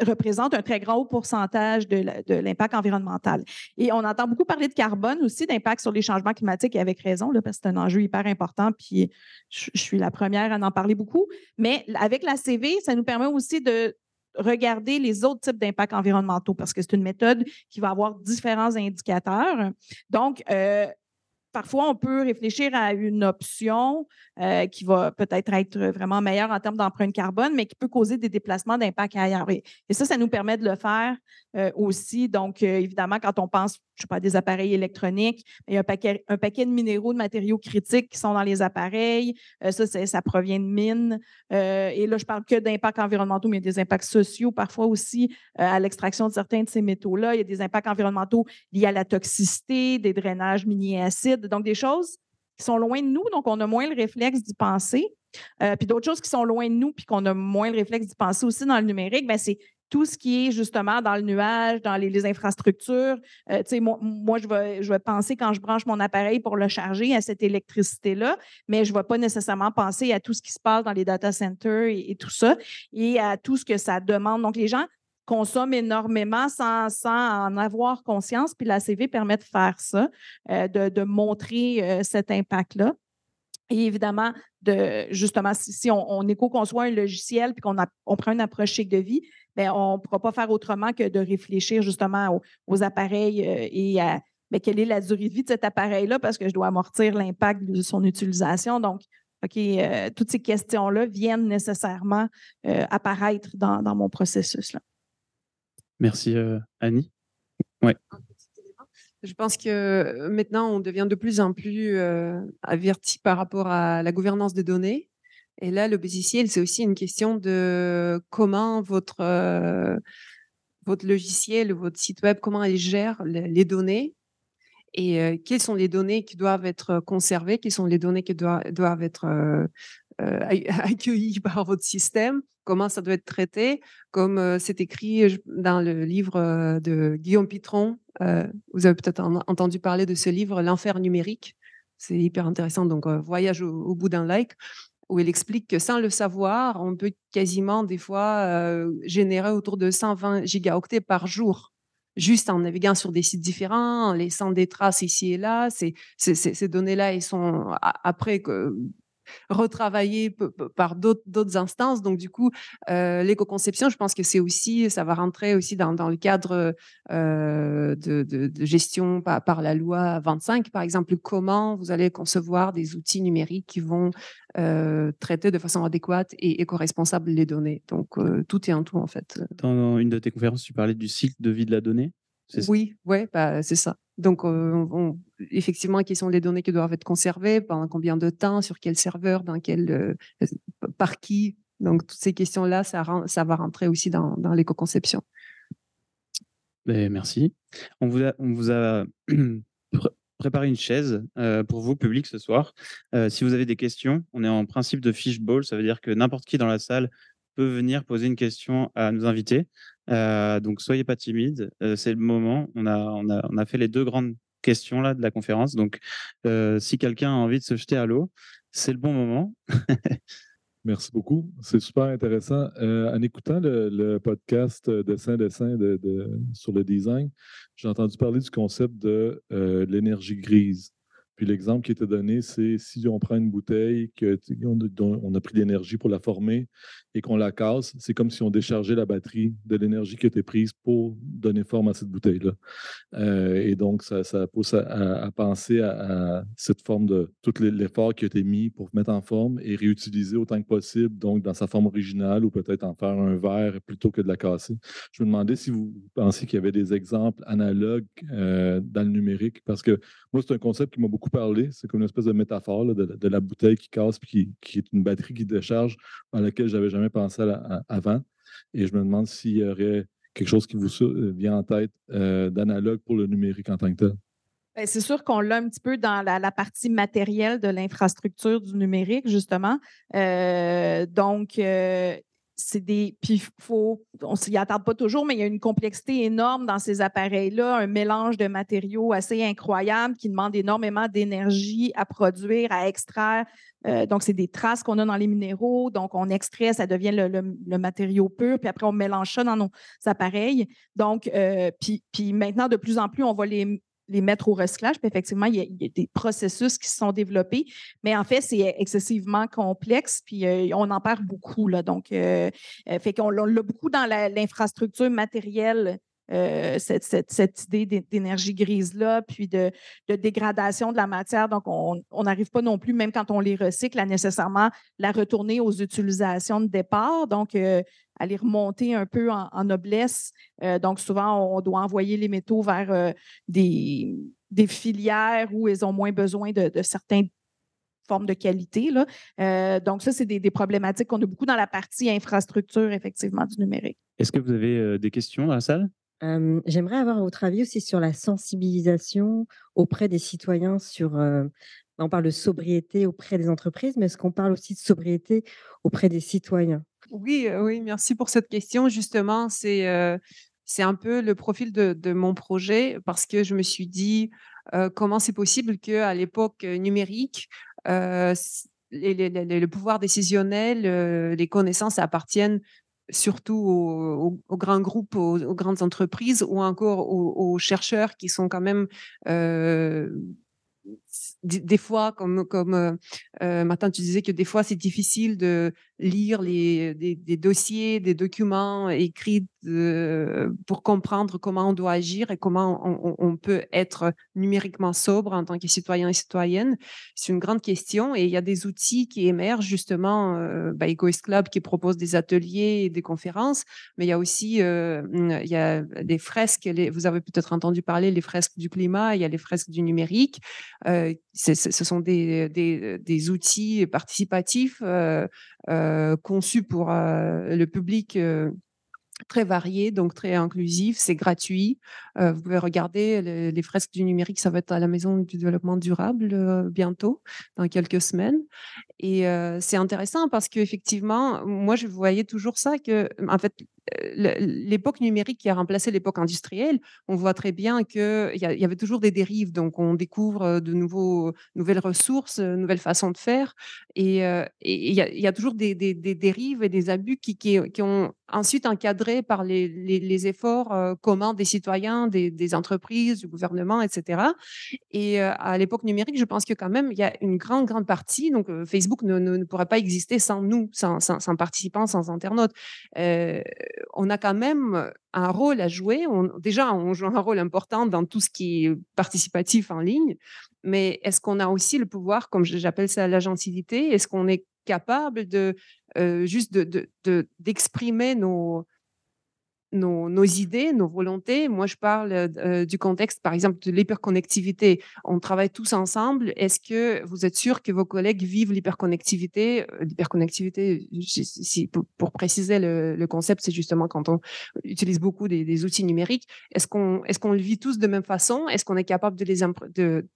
représente un très grand pourcentage de l'impact environnemental. Et on entend beaucoup parler de carbone aussi, d'impact sur les changements climatiques, et avec raison, parce que c'est un enjeu hyper important, puis je, suis la première à en parler beaucoup. Mais avec la CV, ça nous permet aussi de regarder les autres types d'impacts environnementaux, parce que c'est une méthode qui va avoir différents indicateurs. Donc, euh, parfois, on peut réfléchir à une option euh, qui va peut-être être vraiment meilleure en termes d'empreinte carbone, mais qui peut causer des déplacements d'impact ailleurs. Et, ça, ça nous permet de le faire euh, aussi. Donc, euh, évidemment, quand on pense, je sais pas, à des appareils électroniques, il y a un paquet, de minéraux, de matériaux critiques qui sont dans les appareils. ça, ça provient de mines. et là, je parle que d'impacts environnementaux, mais il y a des impacts sociaux parfois aussi à l'extraction de certains de ces métaux-là. Il y a des impacts environnementaux liés à la toxicité, des drainages miniers acides. Donc, des choses qui sont loin de nous, donc on a moins le réflexe d'y penser. Euh, puis d'autres choses qui sont loin de nous, puis qu'on a moins le réflexe d'y penser aussi dans le numérique, ben c'est tout ce qui est justement dans le nuage, dans les, infrastructures. Euh, moi, moi, je, vais, je vais penser quand je branche mon appareil pour le charger à cette électricité-là, mais je ne vais pas nécessairement penser à tout ce qui se passe dans les data centers et, tout ça, et à tout ce que ça demande. Donc, les gens consomment énormément sans, en avoir conscience. Puis la CV permet de faire ça, euh, de, montrer euh, cet impact-là. Et évidemment, de, justement, si, on, éco-conçoit un logiciel puis qu'on on prend une approche chic de vie, bien, on ne pourra pas faire autrement que de réfléchir justement aux, appareils euh, et à bien, quelle est la durée de vie de cet appareil-là parce que je dois amortir l'impact de son utilisation. Donc, OK, toutes ces questions-là viennent nécessairement apparaître dans, dans mon processus. Là. Merci, euh, Annie. Ouais. Je pense que euh, maintenant, on devient de plus en plus euh, averti par rapport à la gouvernance des données. Et là, le logiciel, c'est aussi une question de comment votre, votre logiciel, votre site web, comment il gère les, données et quelles sont les données qui doivent être conservées, quelles sont les données qui doivent, doivent être euh, accueilli par votre système, comment ça doit être traité, comme euh, c'est écrit dans le livre euh, de Guillaume Pitron. vous avez peut-être entendu parler de ce livre, L'enfer numérique. C'est hyper intéressant. Donc, voyage au, bout d'un like où il explique que sans le savoir, on peut quasiment des fois générer autour de 120 gigaoctets par jour, juste en naviguant sur des sites différents, en laissant des traces ici et là. Ces, ces données-là, ils sont après retravaillé par d'autres instances. Donc, du coup, euh, l'éco-conception, je pense que c'est aussi, ça va rentrer aussi dans, le cadre euh, de, gestion par, la loi 25, par exemple, comment vous allez concevoir des outils numériques qui vont euh, traiter de façon adéquate et éco-responsable les données. Donc, tout est en tout, en fait. Dans une de tes conférences, tu parlais du cycle de vie de la donnée. Oui, ouais, bah, c'est ça. Donc, on, effectivement, quelles sont les données qui doivent être conservées, pendant combien de temps, sur quel serveur, dans quel, euh, par qui? Donc, toutes ces questions-là, ça, ça va rentrer aussi dans, dans l'éco-conception. Merci. On vous a, on vous a préparé une chaise pour vous, public, ce soir. si vous avez des questions, on est en principe de fishbowl. Ça veut dire que n'importe qui dans la salle peut venir poser une question à nos invités. Donc, soyez pas timides. c'est le moment. On a, on, a, on a fait les deux grandes questions là, de la conférence. Donc, si quelqu'un a envie de se jeter à l'eau, c'est le bon moment. Merci beaucoup. C'est super intéressant. en écoutant le, podcast Dessin Dessin de, sur le design, j'ai entendu parler du concept de l'énergie grise. Puis l'exemple qui était donné, c'est si on prend une bouteille, que, on a pris l'énergie pour la former et qu'on la casse, c'est comme si on déchargeait la batterie de l'énergie qui était prise pour donner forme à cette bouteille-là. Euh, et donc, ça, pousse à, penser à, cette forme de tout l'effort qui a été mis pour mettre en forme et réutiliser autant que possible, donc dans sa forme originale ou peut-être en faire un verre plutôt que de la casser. Je me demandais si vous pensiez qu'il y avait des exemples analogues euh, dans le numérique, parce que moi, c'est un concept qui m'a beaucoup parler. C'est comme une espèce de métaphore de, la bouteille qui casse puis qui, est une batterie qui décharge à laquelle je n'avais jamais pensé avant. Et je me demande s'il y aurait quelque chose qui vous euh, vient en tête euh, d'analogue pour le numérique en tant que tel. Ben, c'est sûr qu'on l'a un petit peu dans la, partie matérielle de l'infrastructure du numérique, justement. Euh, donc, c'est des. Puis, faut, on s'y attarde pas toujours, mais il y a une complexité énorme dans ces appareils-là, un mélange de matériaux assez incroyable qui demande énormément d'énergie à produire, à extraire. Euh, donc, c'est des traces qu'on a dans les minéraux. Donc, on extrait, ça devient le, matériau pur, puis après, on mélange ça dans nos appareils. Donc, euh, puis, maintenant, de plus en plus, on va les les mettre au recyclage. Puis effectivement, il y, a, des processus qui se sont développés, mais en fait, c'est excessivement complexe, puis euh, on en perd beaucoup. Là, donc, euh, euh, fait qu'on l'a beaucoup dans l'infrastructure matérielle. cette, idée d'énergie grise-là, puis de, dégradation de la matière. Donc, on n'arrive pas non plus, même quand on les recycle, à nécessairement la retourner aux utilisations de départ. Donc, aller remonter un peu en, noblesse. Euh, donc, souvent, on doit envoyer les métaux vers euh, des, des, filières où ils ont moins besoin de, certaines formes de qualité. Là. Euh, donc, ça, c'est des, problématiques qu'on a beaucoup dans la partie infrastructure, effectivement, du numérique. Est-ce que vous avez des questions dans la salle? J'aimerais avoir votre avis aussi sur la sensibilisation auprès des citoyens sur on parle de sobriété auprès des entreprises, mais est-ce qu'on parle aussi de sobriété auprès des citoyens? Oui, oui, merci pour cette question. Justement, c'est c'est un peu le profil de, mon projet parce que je me suis dit comment c'est possible qu'à l'époque numérique, le pouvoir décisionnel, les connaissances appartiennent surtout aux, grands groupes, aux, grandes entreprises ou encore aux, chercheurs qui sont quand même des fois, comme, comme euh, euh, Martin, tu disais que des fois, c'est difficile de lire les, des, dossiers, des documents écrits pour comprendre comment on doit agir et comment on, peut être numériquement sobre en tant que citoyen et citoyenne. C'est une grande question et il y a des outils qui émergent justement, euh, bah, Club qui propose des ateliers et des conférences, mais il y a aussi euh, il y a des fresques, vous avez peut-être entendu parler les fresques du climat, il y a les fresques du numérique. Ce sont des, des, outils participatifs euh, euh, conçus pour euh, le public très varié, donc très inclusif, c'est gratuit. vous pouvez regarder les, fresques du numérique, ça va être à la Maison du développement durable bientôt, dans quelques semaines. Et c'est intéressant parce qu'effectivement, moi, je voyais toujours ça, que en fait, l'époque numérique qui a remplacé l'époque industrielle, on voit très bien qu'il y, y avait toujours des dérives. Donc, on découvre de nouveaux, nouvelles ressources, nouvelles façons de faire. Et il y, a toujours des, dérives et des abus qui, ont ensuite encadré par les, efforts communs des citoyens, des, entreprises, du gouvernement, etc. Et à l'époque numérique, je pense que quand même, il y a une grande, grande partie. Donc, Facebook ne, pourrait pas exister sans nous, sans, participants, sans internautes on a quand même un rôle à jouer. déjà, on joue un rôle important dans tout ce qui est participatif en ligne, mais est-ce qu'on a aussi le pouvoir, comme j'appelle ça l'agentivité, est-ce qu'on est capable de juste d'exprimer nos, nos, idées, nos volontés. Moi, je parle du contexte, par exemple, de l'hyperconnectivité. On travaille tous ensemble. Est-ce que vous êtes sûr que vos collègues vivent l'hyperconnectivité? L'hyperconnectivité, pour, préciser le, concept, c'est justement quand on utilise beaucoup des, outils numériques. Est-ce qu'on est le vit tous de même façon? Est-ce qu'on est capable de les, de,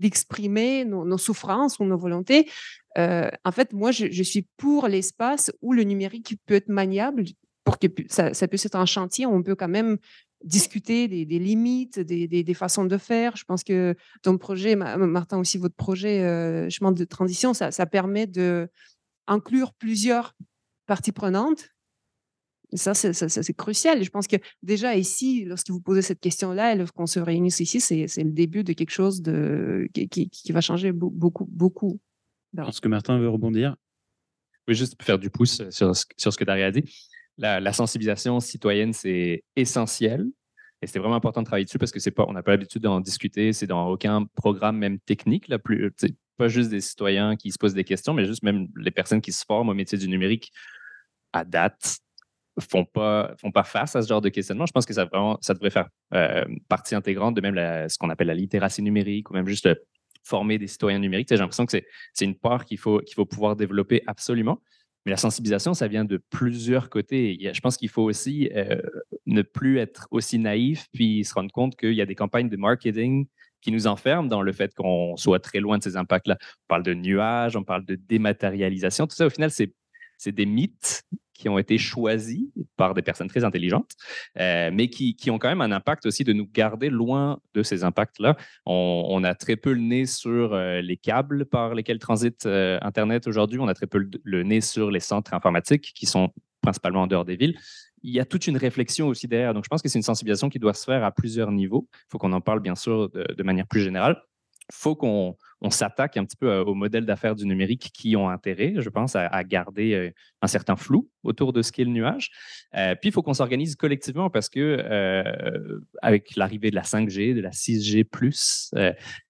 d'exprimer nos, souffrances ou nos volontés? en fait, moi, je, suis pour l'espace où le numérique peut être maniable pour que ça, puisse être un chantier on peut quand même discuter des, limites, des, façons de faire. Je pense que ton projet, Martin, aussi votre projet euh, chemin de transition, ça, permet de inclure plusieurs parties prenantes. ça, c'est crucial. je pense que déjà ici, lorsque vous posez cette question-là, lorsqu'on se réunit ici, c'est le début de quelque chose qui, va changer beaucoup, beaucoup. Je pense que Martin veut rebondir. Oui, juste faire du pouce sur, sur ce que Daria a dit la, sensibilisation citoyenne, c'est essentiel. Et c'est vraiment important de travailler dessus parce que c'est pas, on n'a pas l'habitude d'en discuter. C'est dans aucun programme, même technique, là, plus, pas juste des citoyens qui se posent des questions, mais juste même les personnes qui se forment au métier du numérique à date font pas font pas face à ce genre de questionnement. Je pense que ça vraiment ça devrait faire euh, partie intégrante de même ce qu'on appelle la littératie numérique ou même juste former des citoyens numériques. J'ai l'impression que c'est une part qu'il faut qu'il faut pouvoir développer absolument. Mais la sensibilisation, ça vient de plusieurs côtés. Je pense qu'il faut aussi euh, ne plus être aussi naïf, puis se rendre compte qu'il y a des campagnes de marketing qui nous enferment dans le fait qu'on soit très loin de ces impacts-là. On parle de nuages, on parle de dématérialisation. Tout ça, au final, c'est des mythes qui ont été choisis par des personnes très intelligentes, euh, mais qui, qui, ont quand même un impact aussi de nous garder loin de ces impacts-là. On, a très peu le nez sur euh, les câbles par lesquels transite euh, Internet aujourd'hui. On a très peu le, nez sur les centres informatiques qui sont principalement en dehors des villes. Il y a toute une réflexion aussi derrière. Donc, je pense que c'est une sensibilisation qui doit se faire à plusieurs niveaux. Il faut qu'on en parle, bien sûr, de manière plus générale. Faut qu'on on s'attaque un petit peu euh, aux modèles d'affaires du numérique qui ont intérêt, je pense, à, garder euh, un certain flou autour de ce qu'est le nuage. Euh, puis, il faut qu'on s'organise collectivement parce que avec l'arrivée de la 5G, de la 6G+,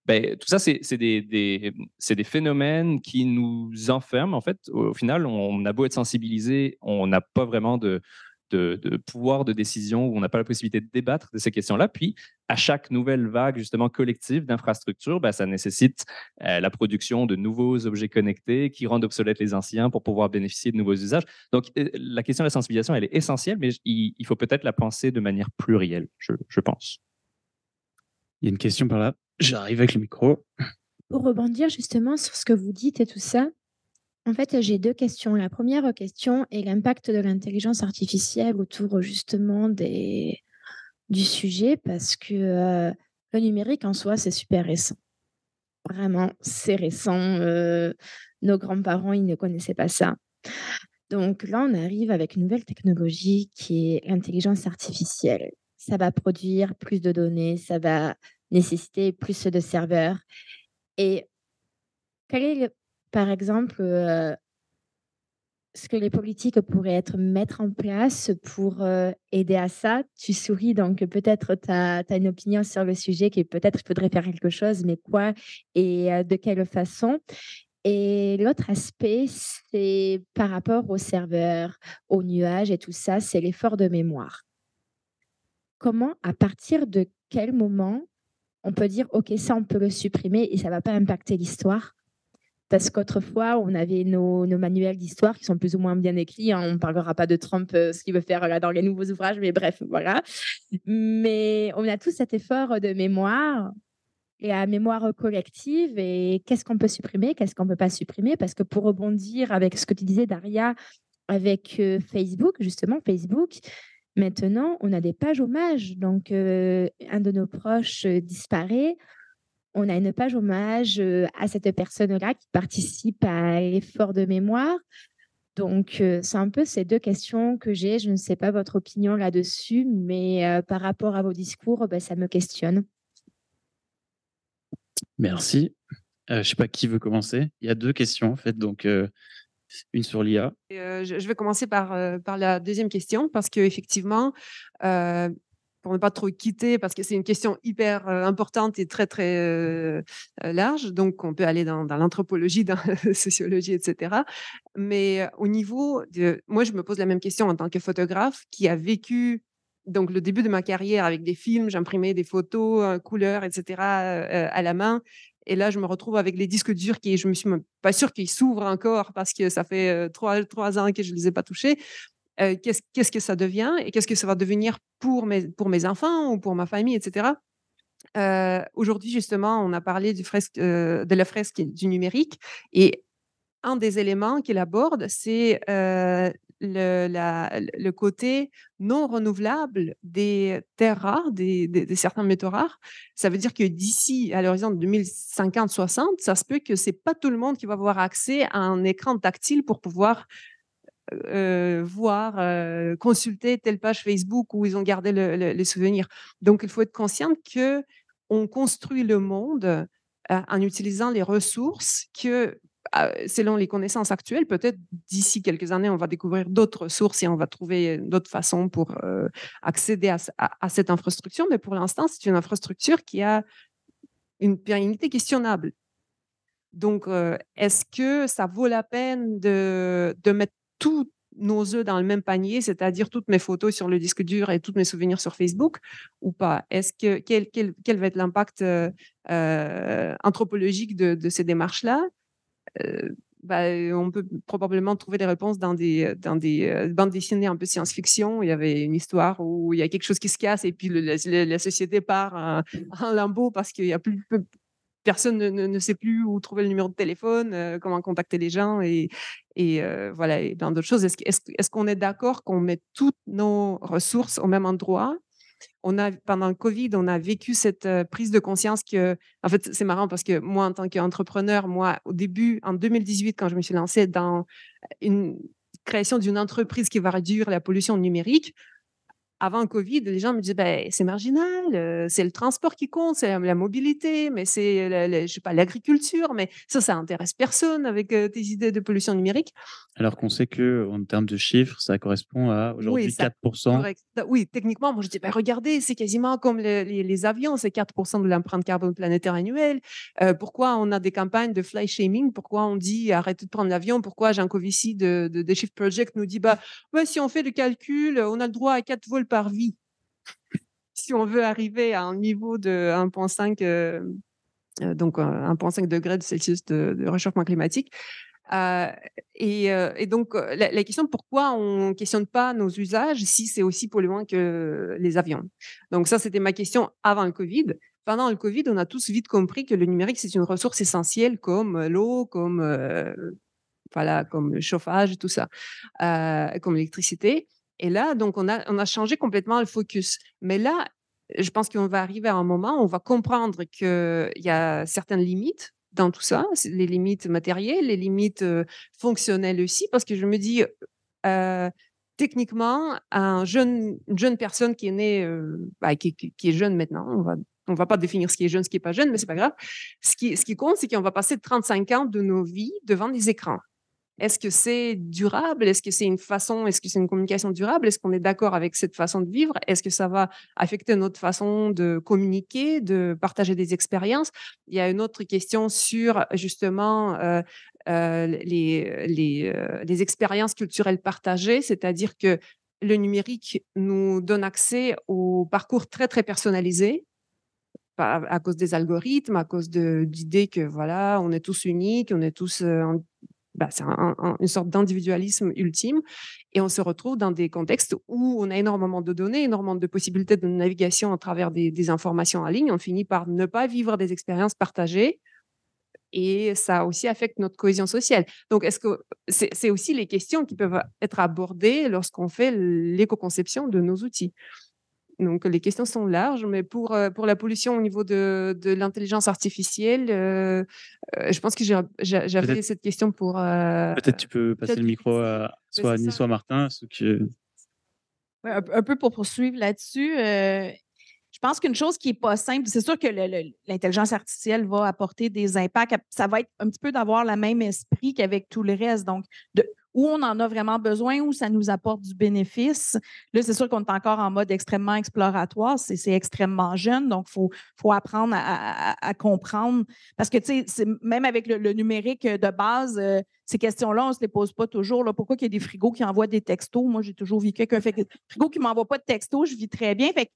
ben, tout ça, c'est des, des, phénomènes qui nous enferment. En fait, au, final, on a beau être sensibilisé, on n'a pas vraiment de, de, pouvoir de décision où on n'a pas la possibilité de débattre de ces questions-là. Puis, à chaque nouvelle vague, justement, collective d'infrastructures, ben, ça nécessite euh, la production de nouveaux objets connectés qui rendent obsolètes les anciens pour pouvoir bénéficier de nouveaux usages. Donc, euh, la question de la sensibilisation, elle est essentielle, mais il, faut peut-être la penser de manière plurielle, je, je pense. Il y a une question par là. J'arrive avec le micro. Pour rebondir justement sur ce que vous dites et tout ça, en fait, j'ai deux questions. La première question est l'impact de l'intelligence artificielle autour justement des, du sujet parce que euh, le numérique en soi, c'est super récent. Vraiment, c'est récent. Euh, nos grands-parents, ils ne connaissaient pas ça. Donc là, on arrive avec une nouvelle technologie qui est l'intelligence artificielle. Ça va produire plus de données, ça va nécessiter plus de serveurs. Et quel est par exemple, euh, ce que les politiques pourraient être mettre en place pour euh, aider à ça. Tu souris, donc peut-être tu as, une opinion sur le sujet qui peut-être faudrait faire quelque chose, mais quoi et euh, de quelle façon? Et l'autre aspect, c'est par rapport aux serveurs, aux nuages et tout ça, c'est l'effort de mémoire. Comment, à partir de quel moment, on peut dire, OK, ça, on peut le supprimer et ça ne va pas impacter l'histoire? Parce qu'autrefois, on avait nos, manuels d'histoire qui sont plus ou moins bien écrits. Hein. On ne parlera pas de Trump, euh, ce qu'il veut faire là, dans les nouveaux ouvrages, mais bref, voilà. Mais on a tous cet effort de mémoire et à mémoire collective. Et qu'est-ce qu'on peut supprimer, qu'est-ce qu'on ne peut pas supprimer? Parce que pour rebondir avec ce que tu disais, Daria, avec euh, Facebook, justement, Facebook, maintenant, on a des pages hommages. Donc, euh, un de nos proches disparaît on a une page hommage euh, à cette personne-là qui participe à l'effort de mémoire. Donc, euh, c'est un peu ces deux questions que j'ai. Je ne sais pas votre opinion là-dessus, mais euh, par rapport à vos discours, ben, ça me questionne. Merci. je ne sais pas qui veut commencer. Il y a deux questions, en fait. Donc, une sur l'IA. je, vais commencer par, par la deuxième question, parce qu'effectivement, pour ne pas trop quitter, parce que c'est une question hyper euh, importante et très, très euh, euh, large. Donc, on peut aller dans, l'anthropologie, dans la sociologie, etc. Mais au niveau de... Moi, je me pose la même question en tant que photographe qui a vécu donc le début de ma carrière avec des films, j'imprimais des photos, couleurs, etc. à la main. Et là, je me retrouve avec les disques durs qui, je me suis pas sûre qu'ils s'ouvrent encore parce que ça fait trois, trois ans que je ne les ai pas touchés. Euh, qu'est-ce, que ça devient et qu'est-ce que ça va devenir pour mes, enfants ou pour ma famille, etc. Euh, aujourd'hui, justement, on a parlé euh, de la fresque du numérique et un des éléments qu'il aborde, c'est le, côté non renouvelable des terres rares, des, certains métaux rares. Ça veut dire que d'ici à l'horizon de 2050-60, ça se peut que c'est pas tout le monde qui va avoir accès à un écran tactile pour pouvoir euh, voir, euh, consulter telle page Facebook où ils ont gardé le- le- les souvenirs. Donc, il faut être conscient que on construit le monde euh, en utilisant les ressources que, euh, selon les connaissances actuelles, peut-être d'ici quelques années, on va découvrir d'autres sources et on va trouver d'autres façons pour accéder à, ce- à- à cette infrastructure. Mais pour l'instant, c'est une infrastructure qui a une pérennité questionnable. Donc, est-ce que ça vaut la peine de mettre tous nos œufs dans le même panier, c'est-à-dire toutes mes photos sur le disque dur et tous mes souvenirs sur Facebook, ou pas? Est-ce que quel, quel, quel va être l'impact euh, euh, anthropologique de, ces démarches-là? Euh, bah, on peut probablement trouver des réponses dans des, dans des bandes dessinées un peu science-fiction. Il y avait une histoire où il y a quelque chose qui se casse et puis la, société part en, en parce qu'il y a plus, peu- personne ne, ne- sait plus où trouver le numéro de téléphone, euh, comment contacter les gens et, et euh, voilà, et plein d'autres choses. Est-ce, est-ce qu'on est d'accord qu'on met toutes nos ressources au même endroit? On a, pendant le Covid, on a vécu cette euh, prise de conscience que, en fait, c'est marrant parce que moi, en tant qu'entrepreneur, moi, au début, en 2018, quand je me suis lancée dans une création d'une entreprise qui va réduire la pollution numérique, avant Covid, les gens me disaient ben, c'est marginal, euh, c'est le transport qui compte, c'est la, la mobilité, mais c'est la- la- je sais pas l'agriculture, mais ça, ça intéresse personne avec euh, tes idées de pollution numérique. Alors qu'on sait que en termes de chiffres, ça correspond à aujourd'hui Oui, ça 4%. Correct. Da- Oui, techniquement, moi je dis, ben, regardez, c'est quasiment comme le- les, les avions, c'est 4% de l'empreinte carbone planétaire annuelle. Euh, pourquoi on a des campagnes de fly shaming? Pourquoi on dit arrêtez de prendre l'avion? Pourquoi Jean Covici de, de, de Shift Project nous dit, bah, ouais, si on fait le calcul, on a le droit à 4 vols par vie. si on veut arriver à un niveau de 1,5 euh, euh, donc euh, 1,5 degrés de Celsius de, réchauffement climatique. Euh, et, euh, donc, euh, la, la question pourquoi on ne questionne pas nos usages si c'est aussi polluant que les avions? Donc, ça, c'était ma question avant le Covid. Pendant le Covid, on a tous vite compris que le numérique, c'est une ressource essentielle comme euh, l'eau, comme, euh, voilà, comme le chauffage tout ça, euh, comme l'électricité. Et là, donc, on a, changé complètement le focus. Mais là, je pense qu'on va arriver à un moment où on va comprendre qu'il y a certaines limites dans tout ça, les limites matérielles, les limites euh, fonctionnelles aussi, parce que je me dis, euh, techniquement, un jeune, une jeune personne qui est née, euh, bah, qui, est jeune maintenant, on va, on va pas définir ce qui est jeune, ce qui est pas jeune, mais c'est pas grave. Ce qui compte, c'est qu'on va passer 35 ans de nos vies devant des écrans. Est-ce que c'est durable? Est-ce que c'est une façon, est-ce que c'est une communication durable? Est-ce qu'on est d'accord avec cette façon de vivre? Est-ce que ça va affecter notre façon de communiquer, de partager des expériences? Il y a une autre question sur justement euh, euh, les, les, euh, les expériences culturelles partagées, c'est-à-dire que le numérique nous donne accès au parcours très, très personnalisé pas- à cause des algorithmes, à cause d'idées que voilà, on est tous uniques, on est tous bah, c'est un- un- une sorte d'individualisme ultime. Et on se retrouve dans des contextes où on a énormément de données, énormément de possibilités de navigation à travers des, des informations en ligne. On finit par ne pas vivre des expériences partagées. Et ça aussi affecte notre cohésion sociale. Donc, est-ce que c'est c'est aussi les questions qui peuvent être abordées lorsqu'on fait l'éco-conception de nos outils? Donc, les questions sont larges, mais pour, euh, pour la pollution au niveau de, de l'intelligence artificielle, euh, euh, je pense que j'ai- j'avais cette question pour. euh, Peut-être tu peux passer le micro à soit c'est Annie, soit Martin. ceux qui- Ouais, un, un peu pour poursuivre là-dessus, euh, je pense qu'une chose qui n'est pas simple, c'est sûr que l'intelligence artificielle va apporter des impacts. Ça va être un petit peu d'avoir le même esprit qu'avec tout le reste. Donc, de, où on en a vraiment besoin, où ça nous apporte du bénéfice. Là, c'est sûr qu'on est encore en mode extrêmement exploratoire. C'est extrêmement jeune. Donc, il faut, apprendre à, comprendre. Parce que, tu sais, même avec le, numérique de base, euh, ces questions-là, on ne se les pose pas toujours. Pourquoi il y a des frigos qui envoient des textos? Moi, j'ai toujours vécu avec un fait- frigo qui ne m'envoie pas de textos, je vis très bien. Fait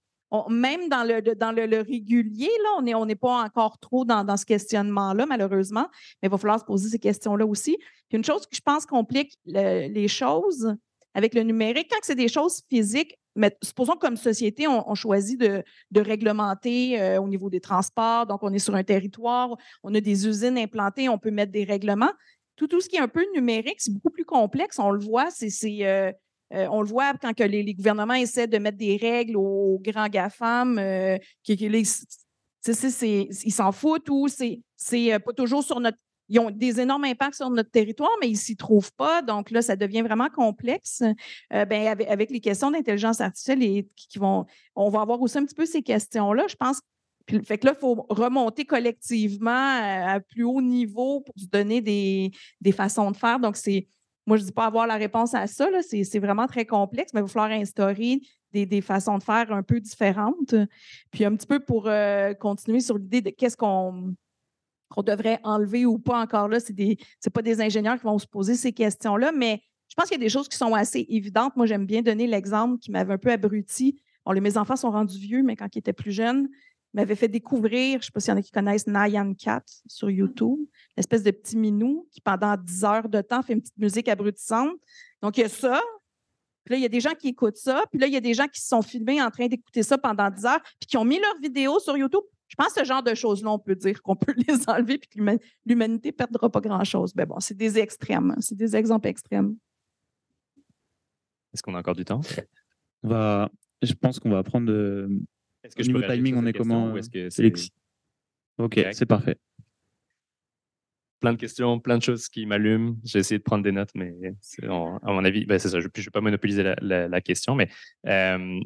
même dans le, dans le, régulier, là, on n'est on pas encore trop dans, dans ce questionnement-là, malheureusement. Mais il va falloir se poser ces questions-là aussi. Une chose que je pense complique le- les choses avec le numérique, quand c'est des choses physiques, mais supposons que comme société, on, choisit de, de réglementer euh, au niveau des transports. Donc, on est sur un territoire, on a des usines implantées, on peut mettre des règlements. Tout, tout ce qui est un peu numérique, c'est beaucoup plus complexe. On le voit, c'est, euh, euh, on le voit quand que les, gouvernements essaient de mettre des règles aux, grands GAFAM, qui, qui ils s'en foutent ou c'est, c'est pas toujours sur notre ils ont des énormes impacts sur notre territoire, mais ils s'y trouvent pas. Donc là, ça devient vraiment complexe. Euh, ben, avec, les questions d'intelligence artificielle et, qui vont, on va avoir aussi un petit peu ces questions-là. Je pense fait que là, il faut remonter collectivement à, plus haut niveau pour se donner des, façons de faire. Donc, c'est, moi, je ne dis pas avoir la réponse à ça, c'est, vraiment très complexe, mais il va falloir instaurer des, façons de faire un peu différentes. Puis un petit peu pour euh, continuer sur l'idée de qu'est-ce qu'on devrait enlever ou pas encore là. Ce n'est pas des ingénieurs qui vont se poser ces questions-là, mais je pense qu'il y a des choses qui sont assez évidentes. Moi, j'aime bien donner l'exemple qui m'avait un peu abruti. Bon, mes enfants sont rendus vieux, mais quand ils étaient plus jeunes, ils m'avaient fait découvrir, je ne sais pas s'il y en a qui connaissent Nyan Cat sur YouTube, l'espèce de petit minou qui, pendant 10 heures de temps, fait une petite musique abrutissante. Donc, il y a ça. Puis là, il y a des gens qui écoutent ça. Puis là, il y a des gens qui se sont filmés en train d'écouter ça pendant 10 heures, puis qui ont mis leur vidéo sur YouTube. Je pense que ce genre de choses-là, on peut dire qu'on peut les enlever et que l'humanité ne perdra pas grand-chose. Mais bon, c'est des extrêmes. Hein. C'est des exemples extrêmes. Est-ce qu'on a encore du temps? va, je pense qu'on va prendre de. Est-ce que je niveau timing, on est comment? est-ce que c'est... Ok, c'est parfait. Plein de questions, plein de choses qui m'allument. J'ai essayé de prendre des notes, mais à mon avis, ben c'est ça. Je ne vais pas monopoliser la, question, mais euh,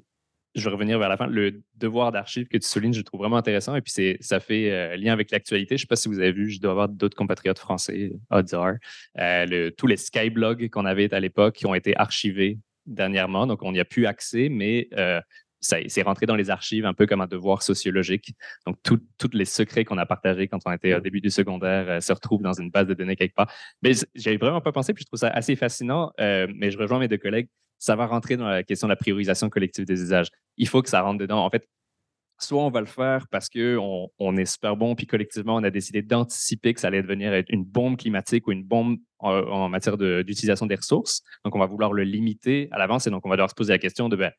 je vais revenir vers la fin. Le devoir d'archives que tu soulignes, je le trouve vraiment intéressant. Et puis, ça fait euh, lien avec l'actualité. Je ne sais pas si vous avez vu, je dois avoir d'autres compatriotes français, odds euh, tous les skyblogs qu'on avait à l'époque qui ont été archivés dernièrement. Donc, on n'y a plus accès, mais euh, c'est rentré dans les archives un peu comme un devoir sociologique. Donc, tous les secrets qu'on a partagés quand on était au début du secondaire se retrouvent dans une base de données quelque part. Mais j'avais vraiment pas pensé, puis je trouve ça assez fascinant. mais je rejoins mes deux collègues ça va rentrer dans la question de la priorisation collective des usages. Il faut que ça rentre dedans. En fait, soit on va le faire parce qu'on on est super bon, puis collectivement, on a décidé d'anticiper que ça allait devenir une bombe climatique ou une bombe en, matière d'utilisation des ressources. Donc, on va vouloir le limiter à l'avance et donc on va devoir se poser la question de ben,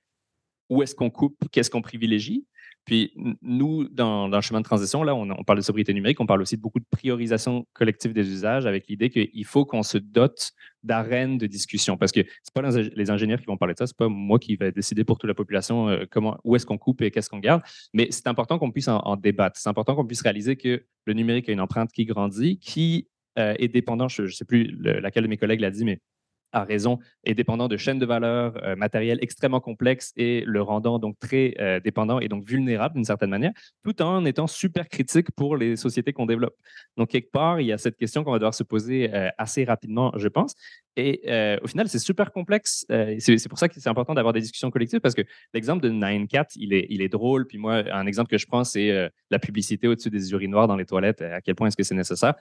où est-ce qu'on coupe, qu'est-ce qu'on privilégie. Puis nous, dans, le chemin de transition, là, on, parle de sobriété numérique, on parle aussi de beaucoup de priorisation collective des usages avec l'idée qu'il faut qu'on se dote d'arènes de discussion. Parce que ce pas les ingénieurs qui vont parler de ça, ce pas moi qui vais décider pour toute la population euh, comment, où est-ce qu'on coupe et qu'est-ce qu'on garde. Mais c'est important qu'on puisse en, débattre. C'est important qu'on puisse réaliser que le numérique a une empreinte qui grandit, qui euh, est dépendant, je ne sais plus laquelle de mes collègues l'a dit, mais a raison, est dépendant de chaînes de valeur euh, matérielles extrêmement complexes et le rendant donc très euh, dépendant et donc vulnérable d'une certaine manière, tout en étant super critique pour les sociétés qu'on développe. Donc, quelque part, il y a cette question qu'on va devoir se poser euh, assez rapidement, je pense. Et au final, c'est super complexe. c'est pour ça que c'est important d'avoir des discussions collectives parce que l'exemple de 9 il est, il est drôle. Puis moi, un exemple que je prends, c'est la publicité au-dessus des urinoirs dans les toilettes. À quel point est-ce que c'est nécessaire?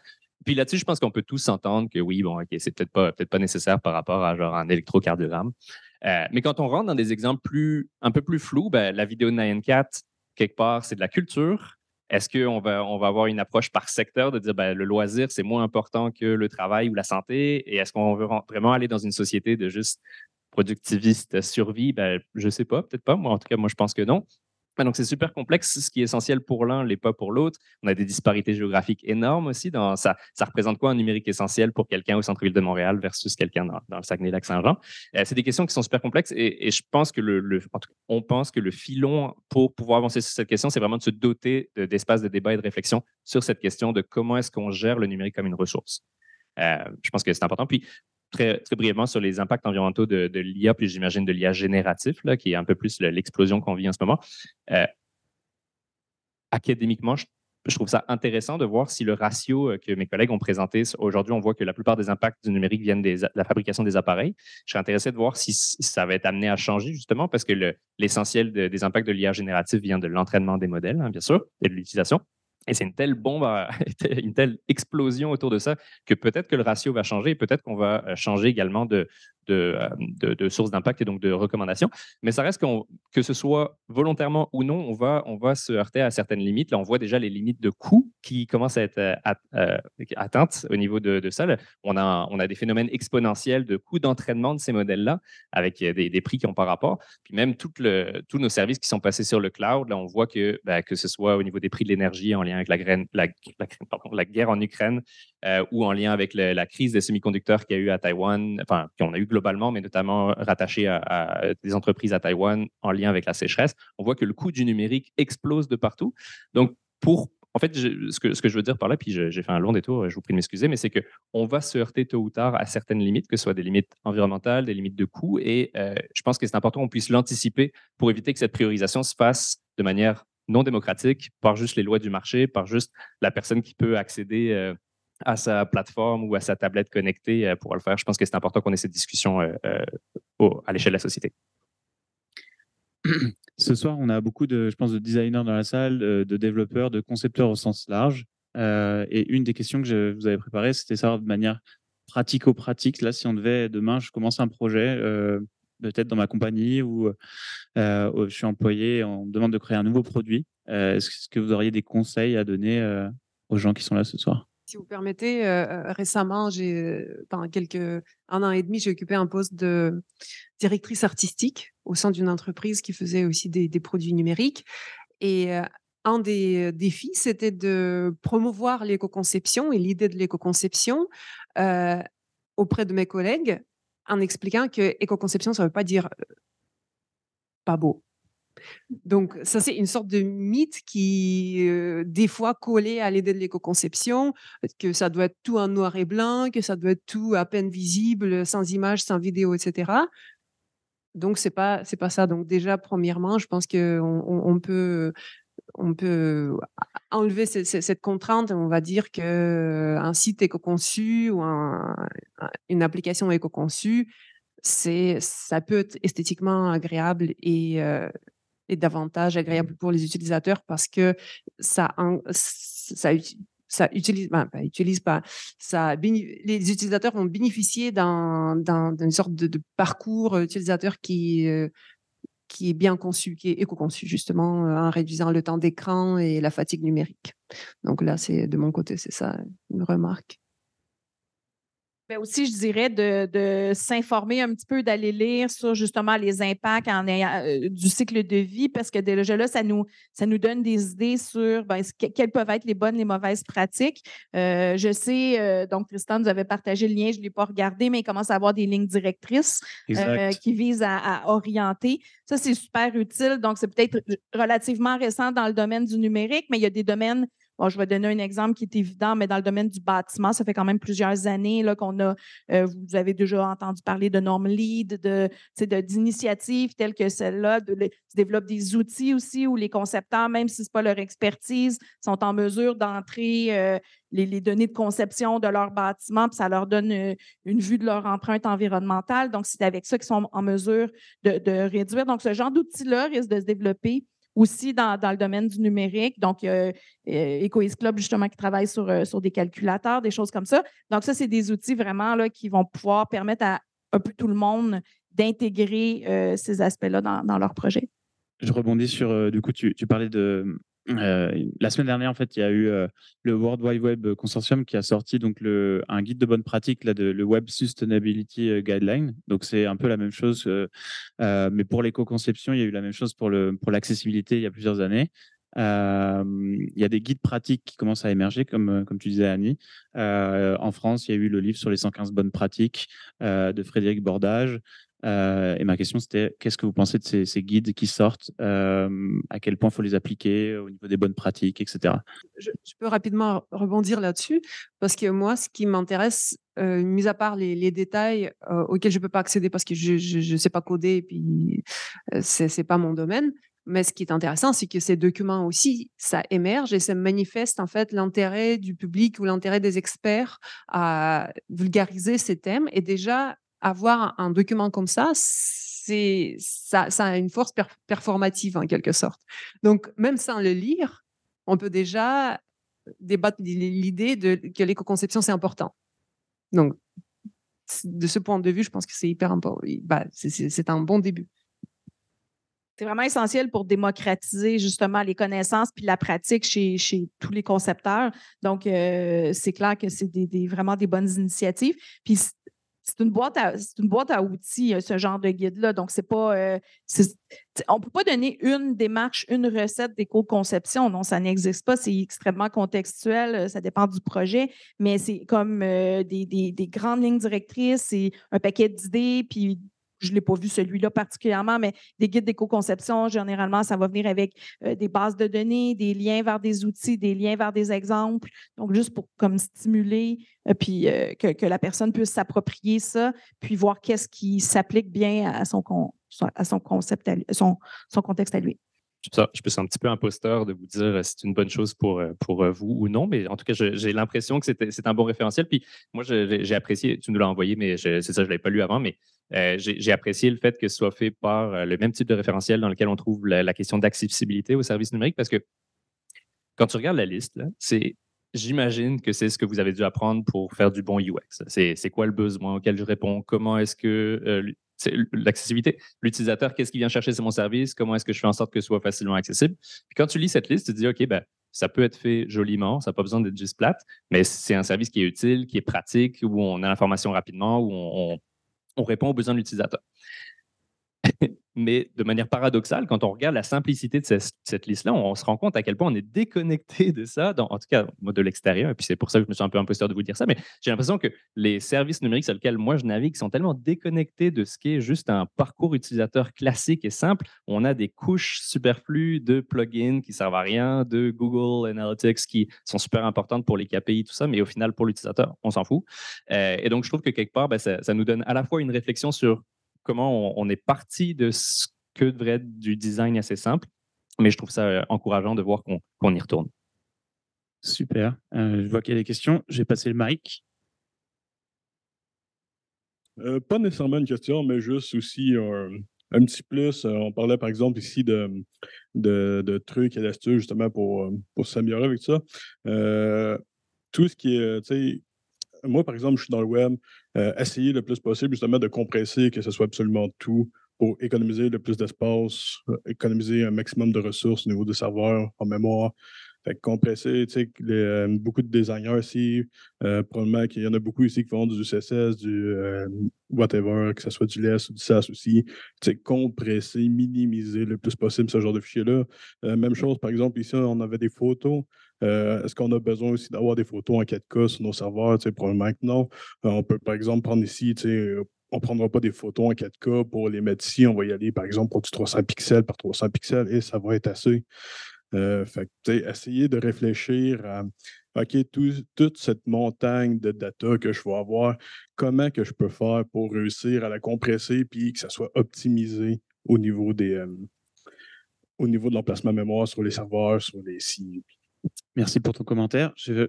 Puis là-dessus, je pense qu'on peut tous s'entendre que oui, bon, OK, c'est peut-être pas, peut pas nécessaire par rapport à genre un électrocardiogramme. Euh, mais quand on rentre dans des exemples plus, un peu plus flous, ben, la vidéo de Nyan Cat, quelque part, c'est de la culture. Est-ce qu'on va, on va avoir une approche par secteur de dire ben, le loisir, c'est moins important que le travail ou la santé? Et est-ce qu'on veut vraiment aller dans une société de juste productiviste survie? Ben, je ne sais pas, peut-être pas. Moi, en tout cas, moi, je pense que non donc, c'est super complexe. Ce qui est essentiel pour l'un l'est pas pour l'autre. On a des disparités géographiques énormes aussi. Dans, ça, représente quoi un numérique essentiel pour quelqu'un au centre-ville de Montréal versus quelqu'un dans, le Saguenay-Lac-Saint-Jean? Euh, c'est des questions qui sont super complexes et, je pense que le, on pense que le filon pour pouvoir avancer sur cette question, c'est vraiment de se doter d'espaces de, débat et de réflexion sur cette question de comment est-ce qu'on gère le numérique comme une ressource. Euh, je pense que c'est important. Puis, très, brièvement sur les impacts environnementaux de, l'IA, puis j'imagine de l'IA génératif, qui est un peu plus l'explosion qu'on vit en ce moment. Euh, académiquement, je, trouve ça intéressant de voir si le ratio euh, que mes collègues ont présenté, aujourd'hui, on voit que la plupart des impacts du numérique viennent de la fabrication des appareils. Je serais intéressé de voir si, ça va être amené à changer, justement, parce que l'essentiel des impacts de l'IA génératif vient de l'entraînement des modèles, hein, bien sûr, et de l'utilisation. Et c'est une telle bombe, une telle explosion autour de ça que peut-être que le ratio va changer peut-être qu'on va euh, changer également de, euh, de, de, sources d'impact et donc de recommandations. Mais ça reste que ce soit volontairement ou non, on va, on va se heurter à certaines limites. Là, on voit déjà les limites de coûts qui commencent à être euh, atteintes au niveau de, ça. On a, on a des phénomènes exponentiels de coûts d'entraînement de ces modèles-là avec des, des, prix qui n'ont pas rapport. Puis même le, tous nos services qui sont passés sur le cloud, là, on voit que, ben, que ce soit au niveau des prix de l'énergie en lien avec la, guerre en Ukraine euh, ou en lien avec la crise des semi-conducteurs qu'il y a eu à Taïwan, enfin, qu'on a eu globalement, mais notamment rattaché à, des entreprises à Taïwan en lien avec la sécheresse, on voit que le coût du numérique explose de partout. Donc, pour en fait, ce, que, ce, que, je veux dire par là, puis j'ai fait un long détour, je vous prie de m'excuser, mais c'est qu'on va se heurter tôt ou tard à certaines limites, que ce soit des limites environnementales, des limites de coût, et euh, je pense que c'est important qu'on puisse l'anticiper pour éviter que cette priorisation se fasse de manière non démocratique, par juste les lois du marché, par juste la personne qui peut accéder euh, à sa plateforme ou à sa tablette connectée euh, pour le faire. Je pense que c'est important qu'on ait cette discussion euh, à l'échelle de la société. Ce soir, on a beaucoup de, je pense, de designers dans la salle, de développeurs, de concepteurs au sens large. et une des questions que vous avais préparées, c'était savoir de manière pratico-pratique, là, si on devait, demain, je commence un projet, peut-être dans ma compagnie ou je suis employé, on me demande de créer un nouveau produit. Est-ce que vous auriez des conseils à donner aux gens qui sont là ce soir? Si vous permettez, récemment, j'ai, pendant quelques un an et demi, j'ai occupé un poste de directrice artistique au sein d'une entreprise qui faisait aussi des, des produits numériques. Et un des défis, c'était de promouvoir l'éco-conception et l'idée de l'éco-conception auprès de mes collègues en expliquant que éco-conception, ça ne veut pas dire pas beau. Donc, ça, c'est une sorte de mythe qui, des fois, collé à l'idée de l'éco-conception, que ça doit être tout en noir et blanc, que ça doit être tout à peine visible, sans image, sans vidéo, etc. Donc, c'est pas, pas ça. Donc, déjà, premièrement, je pense qu'on on peut on peut enlever cette, contrainte. On va dire qu'un site éco-conçu ou une application éco-conçue, ça peut être esthétiquement agréable et, euh, et davantage agréable pour les utilisateurs parce que ça, ça, ça utilise, ben, utilise pas, ça, les utilisateurs vont bénéficier d'une sorte de, parcours utilisateur qui, euh, qui est bien conçu, qui est éco-conçu justement euh, en réduisant le temps d'écran et la fatigue numérique. Donc là, c'est de mon côté, c'est ça une remarque. Mais aussi, je dirais de, de s'informer un petit peu, d'aller lire sur justement les impacts en, euh, du cycle de vie, parce que déjà là, ça nous, ça nous donne des idées sur ben, quelles peuvent être les bonnes, les mauvaises pratiques. Euh, je sais, euh, donc Tristan nous avait partagé le lien, je ne l'ai pas regardé, mais il commence à avoir des lignes directrices qui visent à, à, orienter. Ça, c'est super utile. Donc, c'est peut-être relativement récent dans le domaine du numérique, mais il y a des domaines Bon, je vais donner un exemple qui est évident, mais dans le domaine du bâtiment, ça fait quand même plusieurs années qu'on a, euh, vous avez déjà entendu parler de normes LEED, de, d'initiatives telles que celle-là, de, de développent des outils aussi où les concepteurs, même si ce n'est pas leur expertise, sont en mesure d'entrer euh, les, données de conception de leur bâtiment, puis ça leur donne euh, une vue de leur empreinte environnementale. Donc, c'est avec ça qu'ils sont en mesure de, de réduire. Donc, ce genre d'outils-là risque de se développer aussi dans, le domaine du numérique. Donc, il y a euh, Club, justement, qui travaille sur, euh, sur des calculateurs, des choses comme ça. Donc, ça, c'est des outils vraiment là, qui vont pouvoir permettre à un peu tout le monde d'intégrer euh, ces aspects-là dans, dans, leur projet. Je rebondis sur, du coup, tu, tu parlais de, euh, la semaine dernière, en fait, il y a eu euh, le World Wide Web Consortium qui a sorti donc un guide de bonne pratique, là, le Web Sustainability euh, Guideline. Donc, c'est un peu la même chose, mais pour l'éco-conception, il y a eu la même chose pour l'accessibilité il y a plusieurs années. il y a des guides pratiques qui commencent à émerger, comme tu disais, Annie. en France, il y a eu le livre sur les 115 bonnes pratiques de Frédéric Bordage. Euh, et ma question, c'était qu'est-ce que vous pensez de ces, guides qui sortent euh, À quel point il faut les appliquer au niveau des bonnes pratiques, etc. Je, peux rapidement rebondir là-dessus parce que moi, ce qui m'intéresse, euh, mis à part les, détails auxquels je ne peux pas accéder parce que je ne sais pas coder et puis ce n'est pas mon domaine, mais ce qui est intéressant, c'est que ces documents aussi, ça émerge et ça manifeste en fait l'intérêt du public ou l'intérêt des experts à vulgariser ces thèmes. Et déjà, avoir un document comme ça, c'est ça, a une force performative en quelque sorte. Donc, même sans le lire, on peut déjà débattre l'idée de que l'éco-conception, c'est important. Donc, de ce point de vue, je pense que c'est hyper important. Bah, c'est un bon début. C'est vraiment essentiel pour démocratiser justement les connaissances puis la pratique chez, chez tous les concepteurs. Donc, euh, c'est clair que c'est des, vraiment des bonnes initiatives. Puis, c'est une boîte à une boîte à outils euh, ce genre de guide là donc c'est pas euh, on peut pas donner une démarche une recette d'éco-conception. Non ça n'existe pas. C'est extrêmement contextuel ça dépend du projet mais c'est comme des, des, des, grandes lignes directrices c'est un paquet d'idées puis je ne l'ai pas vu celui-là particulièrement, mais des guides d'éco-conception, généralement, ça va venir avec euh, des bases de données, des liens vers des outils, des liens vers des exemples. Donc, juste pour comme stimuler, euh, puis euh, que, la personne puisse s'approprier ça, puis voir qu'est-ce qui s'applique bien à son, à concept, son, son contexte à lui je être un petit peu imposteur de vous dire si euh, c'est une bonne chose pour, euh, euh, vous ou non, mais en tout cas, j'ai l'impression que c'est un bon référentiel. Puis moi, j'ai apprécié, tu nous l'as envoyé, mais c'est ça, je ne l'avais pas lu avant, mais j'ai apprécié le fait que ce soit fait par le même type de référentiel dans lequel on trouve la, question d'accessibilité aux services numériques, parce que quand tu regardes la liste, c'est J'imagine que c'est ce que vous avez dû apprendre pour faire du bon UX. C'est quoi le besoin auquel je réponds? Comment est-ce que c'est l'accessibilité. L'utilisateur, qu'est-ce qu'il vient chercher sur mon service? Comment est-ce que je fais en sorte que ce soit facilement accessible? Puis quand tu lis cette liste, tu te dis, OK, ben, ça peut être fait joliment, ça n'a pas besoin d'être juste plate, mais c'est un service qui est utile, qui est pratique, où on a l'information rapidement, où on, on répond aux besoins de l'utilisateur. Mais de manière paradoxale, quand on regarde la simplicité de cette, liste-là, on, se rend compte à quel point on est déconnecté de ça, dans, en tout cas de l'extérieur. Et puis c'est pour ça que je me suis un peu imposteur de vous dire ça. Mais j'ai l'impression que les services numériques sur lesquels moi je navigue sont tellement déconnectés de ce qui est juste un parcours utilisateur classique et simple. On a des couches superflues de plugins qui servent à rien, de Google Analytics qui sont super importantes pour les KPI, tout ça, mais au final, pour l'utilisateur, on s'en fout. Euh, et donc, je trouve que quelque part, ben, ça, ça nous donne à la fois une réflexion sur comment on, est parti de ce que devrait être du design assez simple, mais je trouve ça euh, encourageant de voir qu'on y retourne. Super. Euh, je vois qu'il y a des questions. J'ai passé le mic. Euh, pas nécessairement une question, mais juste aussi un, petit plus. on parlait par exemple ici de, de, trucs et d'astuces justement pour, pour s'améliorer avec ça. tout ce qui est, tu sais, moi, par exemple, je suis dans le web, euh, essayer le plus possible justement de compresser, que ce soit absolument tout pour économiser le plus d'espace, euh, économiser un maximum de ressources au niveau des serveurs, en mémoire. Fait compresser, tu sais, euh, beaucoup de designers ici, probablement qu'il y en a beaucoup ici qui font du CSS, du whatever, que ce soit du LESS ou du SAS aussi. Tu sais, compresser, minimiser le plus possible ce genre de fichiers-là. même chose, par exemple, ici, on avait des photos. Euh, est-ce qu'on a besoin aussi d'avoir des photos en 4K sur nos serveurs? Probablement que non. Euh, on peut, par exemple, prendre ici, on ne prendra pas des photos en 4K pour les mettre ici. On va y aller, par exemple, pour du 300 pixels par 300 pixels et ça va être assez. Euh, essayer de réfléchir à OK, toute cette montagne de data que je vais avoir, comment que je peux faire pour réussir à la compresser puis que ça soit optimisé au niveau des au niveau de l'emplacement mémoire sur les serveurs, sur les sites. Merci pour ton commentaire. Je,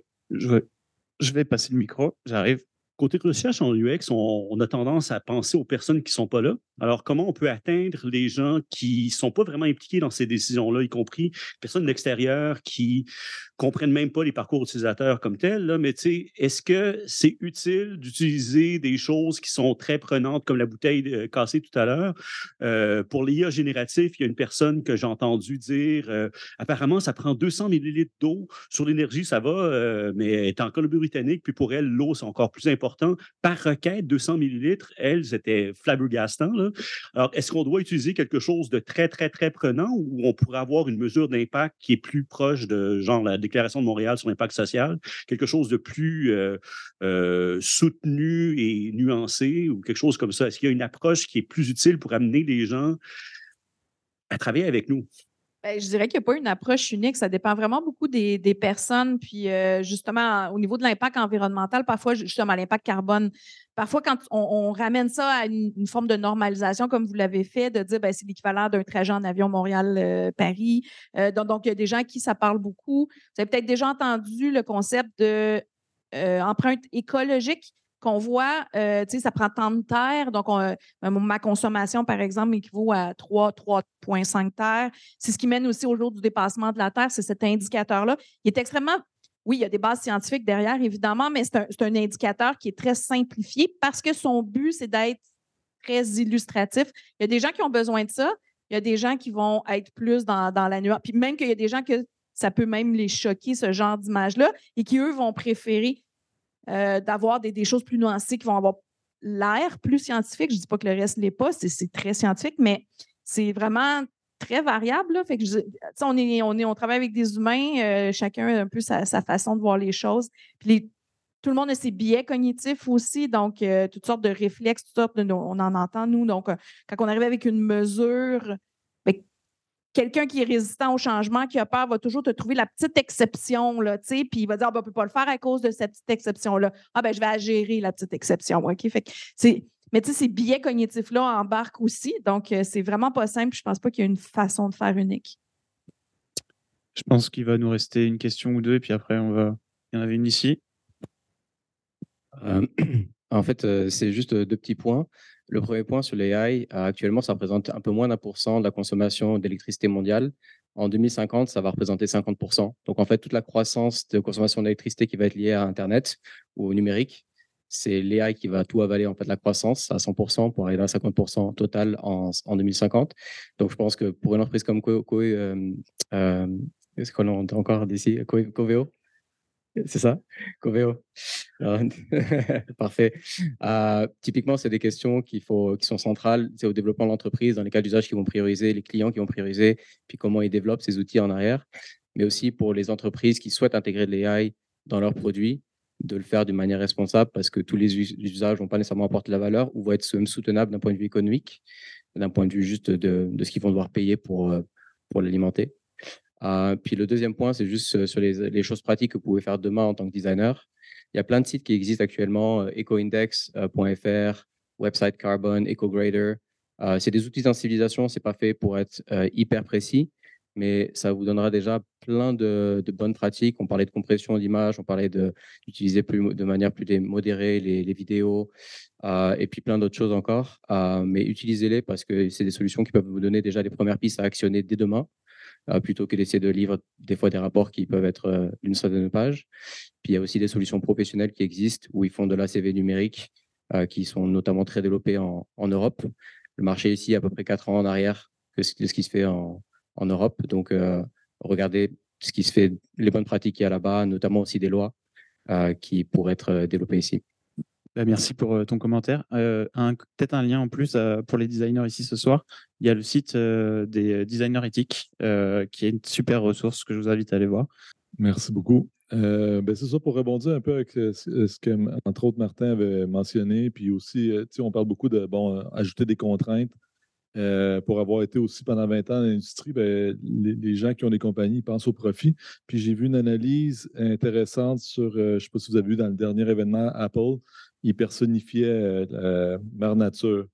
vais passer le micro. J'arrive. Côté recherche en UX, on, a tendance à penser aux personnes qui ne sont pas là. Alors, comment on peut atteindre les gens qui ne sont pas vraiment impliqués dans ces décisions-là, y compris personnes de l'extérieur qui comprennent même pas les parcours utilisateurs comme tels, là, mais est-ce que c'est utile d'utiliser des choses qui sont très prenantes, comme la bouteille euh, cassée tout à l'heure? Euh, pour l'IA génératif, il y a une personne que j'ai entendu dire euh, apparemment, ça prend 200 millilitres d'eau. Sur l'énergie, ça va, mais elle est en Colombie-Britannique, puis pour elle, l'eau, c'est encore plus important. Par requête, 200 millilitres, elle, c'était flabbergastant. Là. Alors, est-ce qu'on doit utiliser quelque chose de très, très, très prenant ou on pourrait avoir une mesure d'impact qui est plus proche de genre la Déclaration de Montréal sur l'impact social, quelque chose de plus euh, euh, soutenu et nuancé ou quelque chose comme ça? Est-ce qu'il y a une approche qui est plus utile pour amener les gens à travailler avec nous? Ben, je dirais qu'il n'y a pas une approche unique. Ça dépend vraiment beaucoup des, personnes. Puis, euh, justement, au niveau de l'impact environnemental, parfois, justement, l'impact carbone, parfois, quand on, ramène ça à une, forme de normalisation, comme vous l'avez fait, de dire ben, c'est l'équivalent d'un trajet en avion Montréal-Paris. Euh, donc, il y a des gens qui ça parle beaucoup. Vous avez peut-être déjà entendu le concept de euh, empreinte écologique qu'on voit, euh, tu sais, ça prend tant de terre. Donc, euh, ma consommation, par exemple, équivaut à 3, 3,5 terres. C'est ce qui mène aussi au jour du dépassement de la Terre, c'est cet indicateur-là. Il est extrêmement oui, il y a des bases scientifiques derrière, évidemment, mais c'est un, un, indicateur qui est très simplifié parce que son but, c'est d'être très illustratif. Il y a des gens qui ont besoin de ça. Il y a des gens qui vont être plus dans, dans la nuance. Puis même qu'il y a des gens que ça peut même les choquer, ce genre d'image-là, et qui, eux, vont préférer euh, d'avoir des, choses plus nuancées, qui vont avoir l'air plus scientifique. Je ne dis pas que le reste ne l'est pas, c'est très scientifique, mais c'est vraiment très variable. Fait que on, est, on, est, on travaille avec des humains, euh, chacun a un peu sa, façon de voir les choses. Puis tout le monde a ses biais cognitifs aussi, donc euh, toutes sortes de réflexes, toutes sortes on en entend, nous. Donc, quand on arrive avec une mesure, quelqu'un qui est résistant au changement, qui a peur, va toujours te trouver la petite exception, là, tu sais, puis il va dire, ah, ben, on ne peut pas le faire à cause de cette petite exception-là. Ah, ben, je vais gérer la petite exception. OK? Fait c'est, mais tu sais, ces biais cognitifs-là embarquent aussi. Donc, euh, c'est vraiment pas simple. Je ne pense pas qu'il y a une façon de faire unique. Je pense qu'il va nous rester une question ou deux, et puis après, on va. Il y en avait une ici. Euh, en fait, c'est juste deux petits points. Le premier point sur l'AI, euh, actuellement, ça représente un peu moins d'un pour cent de la consommation d'électricité mondiale. En 2050, ça va représenter 50%. Donc, en fait, toute la croissance de consommation d'électricité qui va être liée à Internet ou au numérique, c'est l'AI qui va tout avaler, en fait, la croissance à 100% pour arriver à 50% total en, en, 2050. Donc, je pense que pour une entreprise comme Co, euh, euh, est-ce qu'on a encore d'ici? Coveo? C'est ça Coveo. Parfait. Euh, typiquement, c'est des questions qui sont centrales au développement de l'entreprise, dans les cas d'usage qui vont prioriser, les clients qui vont prioriser, puis comment ils développent ces outils en arrière, mais aussi pour les entreprises qui souhaitent intégrer de l'AI dans leurs produits, de le faire d'une manière responsable parce que tous les usages vont pas nécessairement apporter la valeur ou vont être soutenables d'un point de vue économique, d'un point de vue juste de, ce qu'ils vont devoir payer pour, euh, pour l'alimenter. Euh, puis le deuxième point, c'est juste euh, sur les, choses pratiques que vous pouvez faire demain en tant que designer. Il y a plein de sites qui existent actuellement, euh, ecoindex.fr, Website Carbon, EcoGrader. c'est des outils de sensibilisation, c'est pas fait pour être hyper précis, mais ça vous donnera déjà plein de, bonnes pratiques. On parlait de compression d'image, on parlait d'utiliser de manière plus modérée les, vidéos, et puis plein d'autres choses encore. mais utilisez-les parce que c'est des solutions qui peuvent vous donner déjà les premières pistes à actionner dès demain. Euh, plutôt que d'essayer de lire des fois des rapports qui peuvent être euh, d'une certaine page. Puis il y a aussi des solutions professionnelles qui existent où ils font de l'ACV numérique euh, qui sont notamment très développées en, Europe. Le marché ici à peu près quatre ans en arrière de ce qui se fait en, Europe. Donc, regardez ce qui se fait, les bonnes pratiques qu'il y a là-bas, notamment aussi des lois qui pourraient être développées ici. Bah, merci pour euh, ton commentaire. Euh, peut-être un lien en plus euh, pour les designers ici ce soir. Il y a le site des designers éthiques qui est une super ressource que je vous invite à aller voir. Merci beaucoup. Ben, c'est ça pour rebondir un peu avec ce que, entre autres, Martin avait mentionné. Puis aussi, on parle beaucoup de bon, ajouter des contraintes. pour avoir été aussi pendant 20 ans dans l'industrie, ben, les, gens qui ont des compagnies pensent au profit. Puis j'ai vu une analyse intéressante sur, je ne sais pas si vous avez vu dans le dernier événement Apple, il personnifiait euh, la mère nature.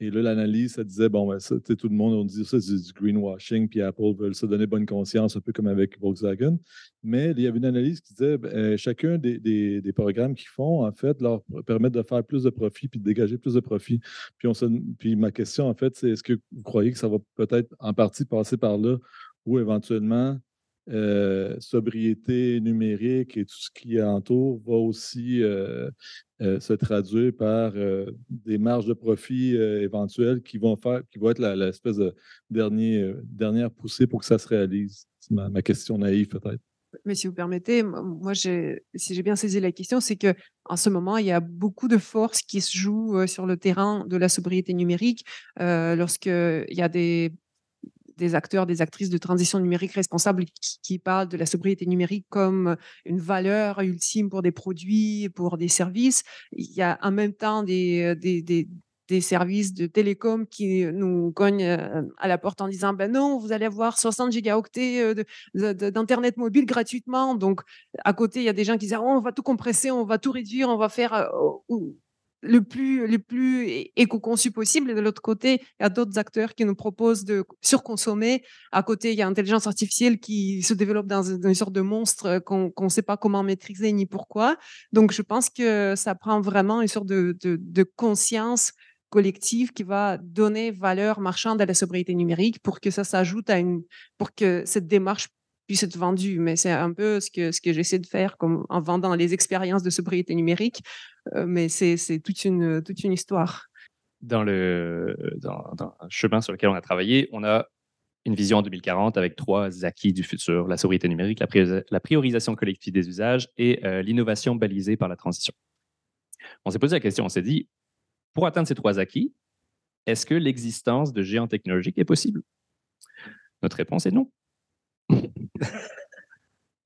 Et là, l'analyse, ça disait, bon, ben, tout le monde, on dit ça, c'est du greenwashing, puis Apple veut se donner bonne conscience, un peu comme avec Volkswagen. Mais il y avait une analyse qui disait, ben, euh, chacun des, programmes qu'ils font, en fait, leur permettent de faire plus de profit, puis de dégager plus de profit. Puis, on puis ma question, en fait, c'est est-ce que vous croyez que ça va peut-être en partie passer par là, ou éventuellement, euh, sobriété numérique et tout ce qui entoure va aussi euh, euh, se traduire par des marges de profit éventuelles qui vont faire, qui vont être l'espèce de dernière poussée pour que ça se réalise. C'est ma, question naïve peut-être. Mais si vous permettez, moi, si j'ai bien saisi la question, c'est que en ce moment, il y a beaucoup de forces qui se jouent sur le terrain de la sobriété numérique. Lorsqu'il y a des des acteurs, des actrices de transition numérique responsables qui, parlent de la sobriété numérique comme une valeur ultime pour des produits, pour des services. Il y a en même temps des, des, services de télécom qui nous cognent euh, à la porte en disant ben non, vous allez avoir 60 gigaoctets euh, d'internet mobile gratuitement. Donc à côté, il y a des gens qui disent on va tout compresser, on va tout réduire, on va faire euh, le plus, le plus éco-conçu possible. Et de l'autre côté, il y a d'autres acteurs qui nous proposent de surconsommer. À côté, il y a l'intelligence artificielle qui se développe dans une sorte de monstre qu'on ne sait pas comment maîtriser ni pourquoi. Donc, je pense que ça prend vraiment une sorte de, de, conscience collective qui va donner valeur marchande à la sobriété numérique pour que ça s'ajoute à une, pour que cette démarche puisse être vendu. Mais c'est un peu ce que, ce que j'essaie de faire comme en vendant les expériences de sobriété numérique. Euh, mais c'est toute une, toute une histoire. Dans le, dans, dans chemin sur lequel on a travaillé, on a une vision en 2040 avec trois acquis du futur, la sobriété numérique, la, priorisation collective des usages et euh, l'innovation balisée par la transition. On s'est posé la question, on s'est dit, pour atteindre ces trois acquis, est-ce que l'existence de géants technologiques est possible? Notre réponse est non.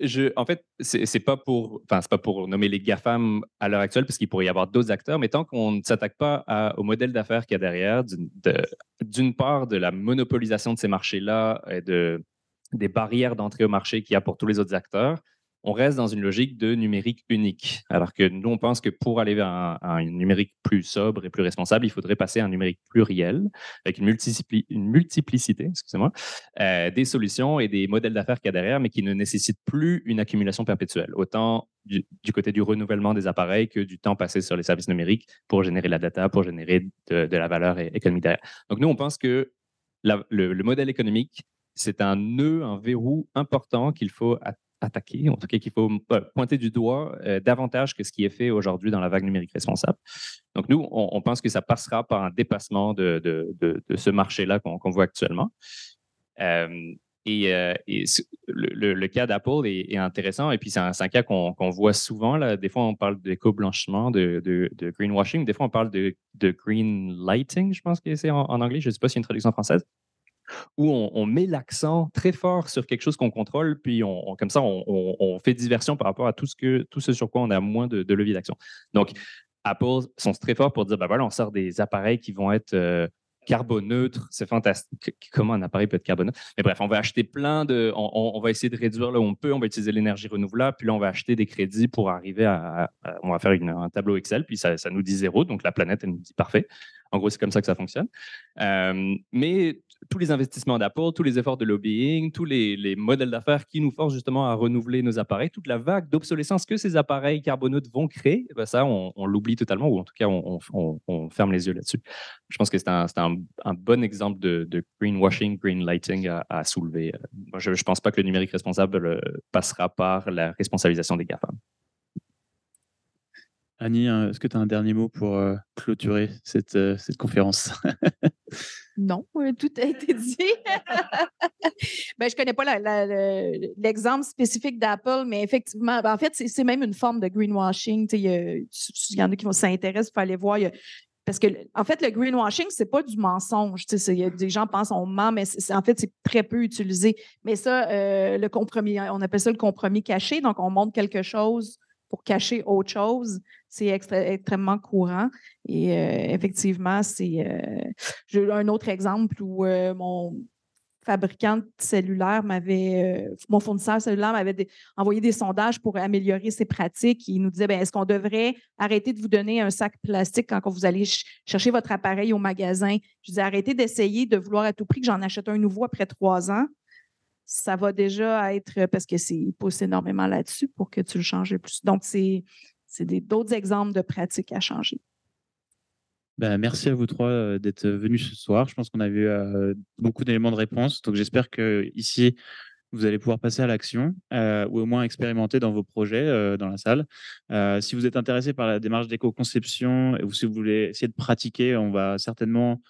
Je, en fait, c'est pas pas pour nommer les GAFAM à l'heure actuelle, parce qu'il pourrait y avoir d'autres acteurs, mais tant qu'on ne s'attaque pas au modèle d'affaires qu'il y a derrière, d'une part de la monopolisation de ces marchés-là et de, des barrières d'entrée au marché qu'il y a pour tous les autres acteurs, on reste dans une logique de numérique unique. Alors que nous, on pense que pour aller vers un, numérique plus sobre et plus responsable, il faudrait passer à un numérique pluriel, avec une, multiplicité excusez-moi, euh, des solutions et des modèles d'affaires qu'il y a derrière, mais qui ne nécessitent plus une accumulation perpétuelle, autant du, côté du renouvellement des appareils que du temps passé sur les services numériques pour générer la data, pour générer de, la valeur économique derrière. Donc nous, on pense que le, modèle économique, c'est un nœud, un verrou important qu'il faut attaquer, en tout cas qu'il faut euh, pointer du doigt euh, davantage que ce qui est fait aujourd'hui dans la vague numérique responsable. Donc nous, on, pense que ça passera par un dépassement de, de, ce marché-là qu'on voit actuellement. Euh, et, le, cas d'Apple est, intéressant, et puis c'est un, cas qu'on voit souvent. Des fois, on parle d'éco-blanchiment, de, greenwashing, des fois, on parle de, green lighting, je pense que c'est en, en, anglais, je ne sais pas y a une traduction française où on, met l'accent très fort sur quelque chose qu'on contrôle, puis comme ça, on, fait diversion par rapport à tout ce, que, tout ce sur quoi on a moins de, levier d'action. Donc, Apple sont très forts pour dire, ben voilà, on sort des appareils qui vont être euh, carboneutres. C'est fantastique. Comment un appareil peut être carboneutre? Mais bref, on va acheter plein de. On, va essayer de réduire là où on peut. On va utiliser l'énergie renouvelable. Puis là, on va acheter des crédits pour arriver à. on va faire un tableau Excel. Puis ça, ça, nous dit zéro. Donc la planète, elle nous dit parfait. En gros, c'est comme ça que ça fonctionne. Euh, mais tous les investissements d'Apple, tous les efforts de lobbying, tous les, modèles d'affaires qui nous forcent justement à renouveler nos appareils, toute la vague d'obsolescence que ces appareils carboneutres vont créer, eh ben ça, on, l'oublie totalement, ou en tout cas, on, ferme les yeux là-dessus. Je pense que c'est un, bon exemple de, greenwashing, green lighting à, soulever. je ne pense pas que le numérique responsable passera par la responsabilisation des GAFAM. Annie, hein, est-ce que tu as un dernier mot pour euh, clôturer cette, euh, cette conférence? Non, tout a été dit. ben, je ne connais pas l'exemple spécifique d'Apple, mais effectivement, ben, en fait, c'est même une forme de greenwashing. Il y, en a qui s'intéressent, il faut aller voir. Parce que, en fait, le greenwashing, ce n'est pas du mensonge. Y a des gens pensent qu'on ment, mais en fait, c'est très peu utilisé. Mais ça, euh, le compromis, on appelle ça le compromis caché. Donc, on montre quelque chose pour cacher autre chose, c'est extrêmement courant. Et euh, effectivement, c'est. Euh, j'ai un autre exemple où mon fabricant cellulaire m'avait, mon fournisseur cellulaire m'avait envoyé des sondages pour améliorer ses pratiques. Il nous disait ben, est-ce qu'on devrait arrêter de vous donner un sac plastique quand vous allez chercher votre appareil au magasin? Je disais arrêtez d'essayer de vouloir à tout prix que j'en achète un nouveau après trois ans ça va déjà être parce que c'est pousse énormément là-dessus pour que tu le changes plus. Donc, c'est d'autres exemples de pratiques à changer. Ben, merci à vous trois euh, d'être venus ce soir. Je pense qu'on a vu euh, beaucoup d'éléments de réponse. Donc, j'espère que ici, vous allez pouvoir passer à l'action euh, ou au moins expérimenter dans vos projets dans la salle. si vous êtes intéressé par la démarche d'éco-conception ou si vous voulez essayer de pratiquer, on va certainement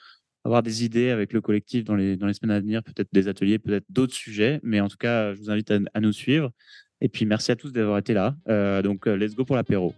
avoir des idées avec le collectif dans les, semaines à venir, peut-être des ateliers, peut-être d'autres sujets. Mais en tout cas, je vous invite à, nous suivre. Et puis, merci à tous d'avoir été là. Euh, donc, euh, let's go pour l'apéro.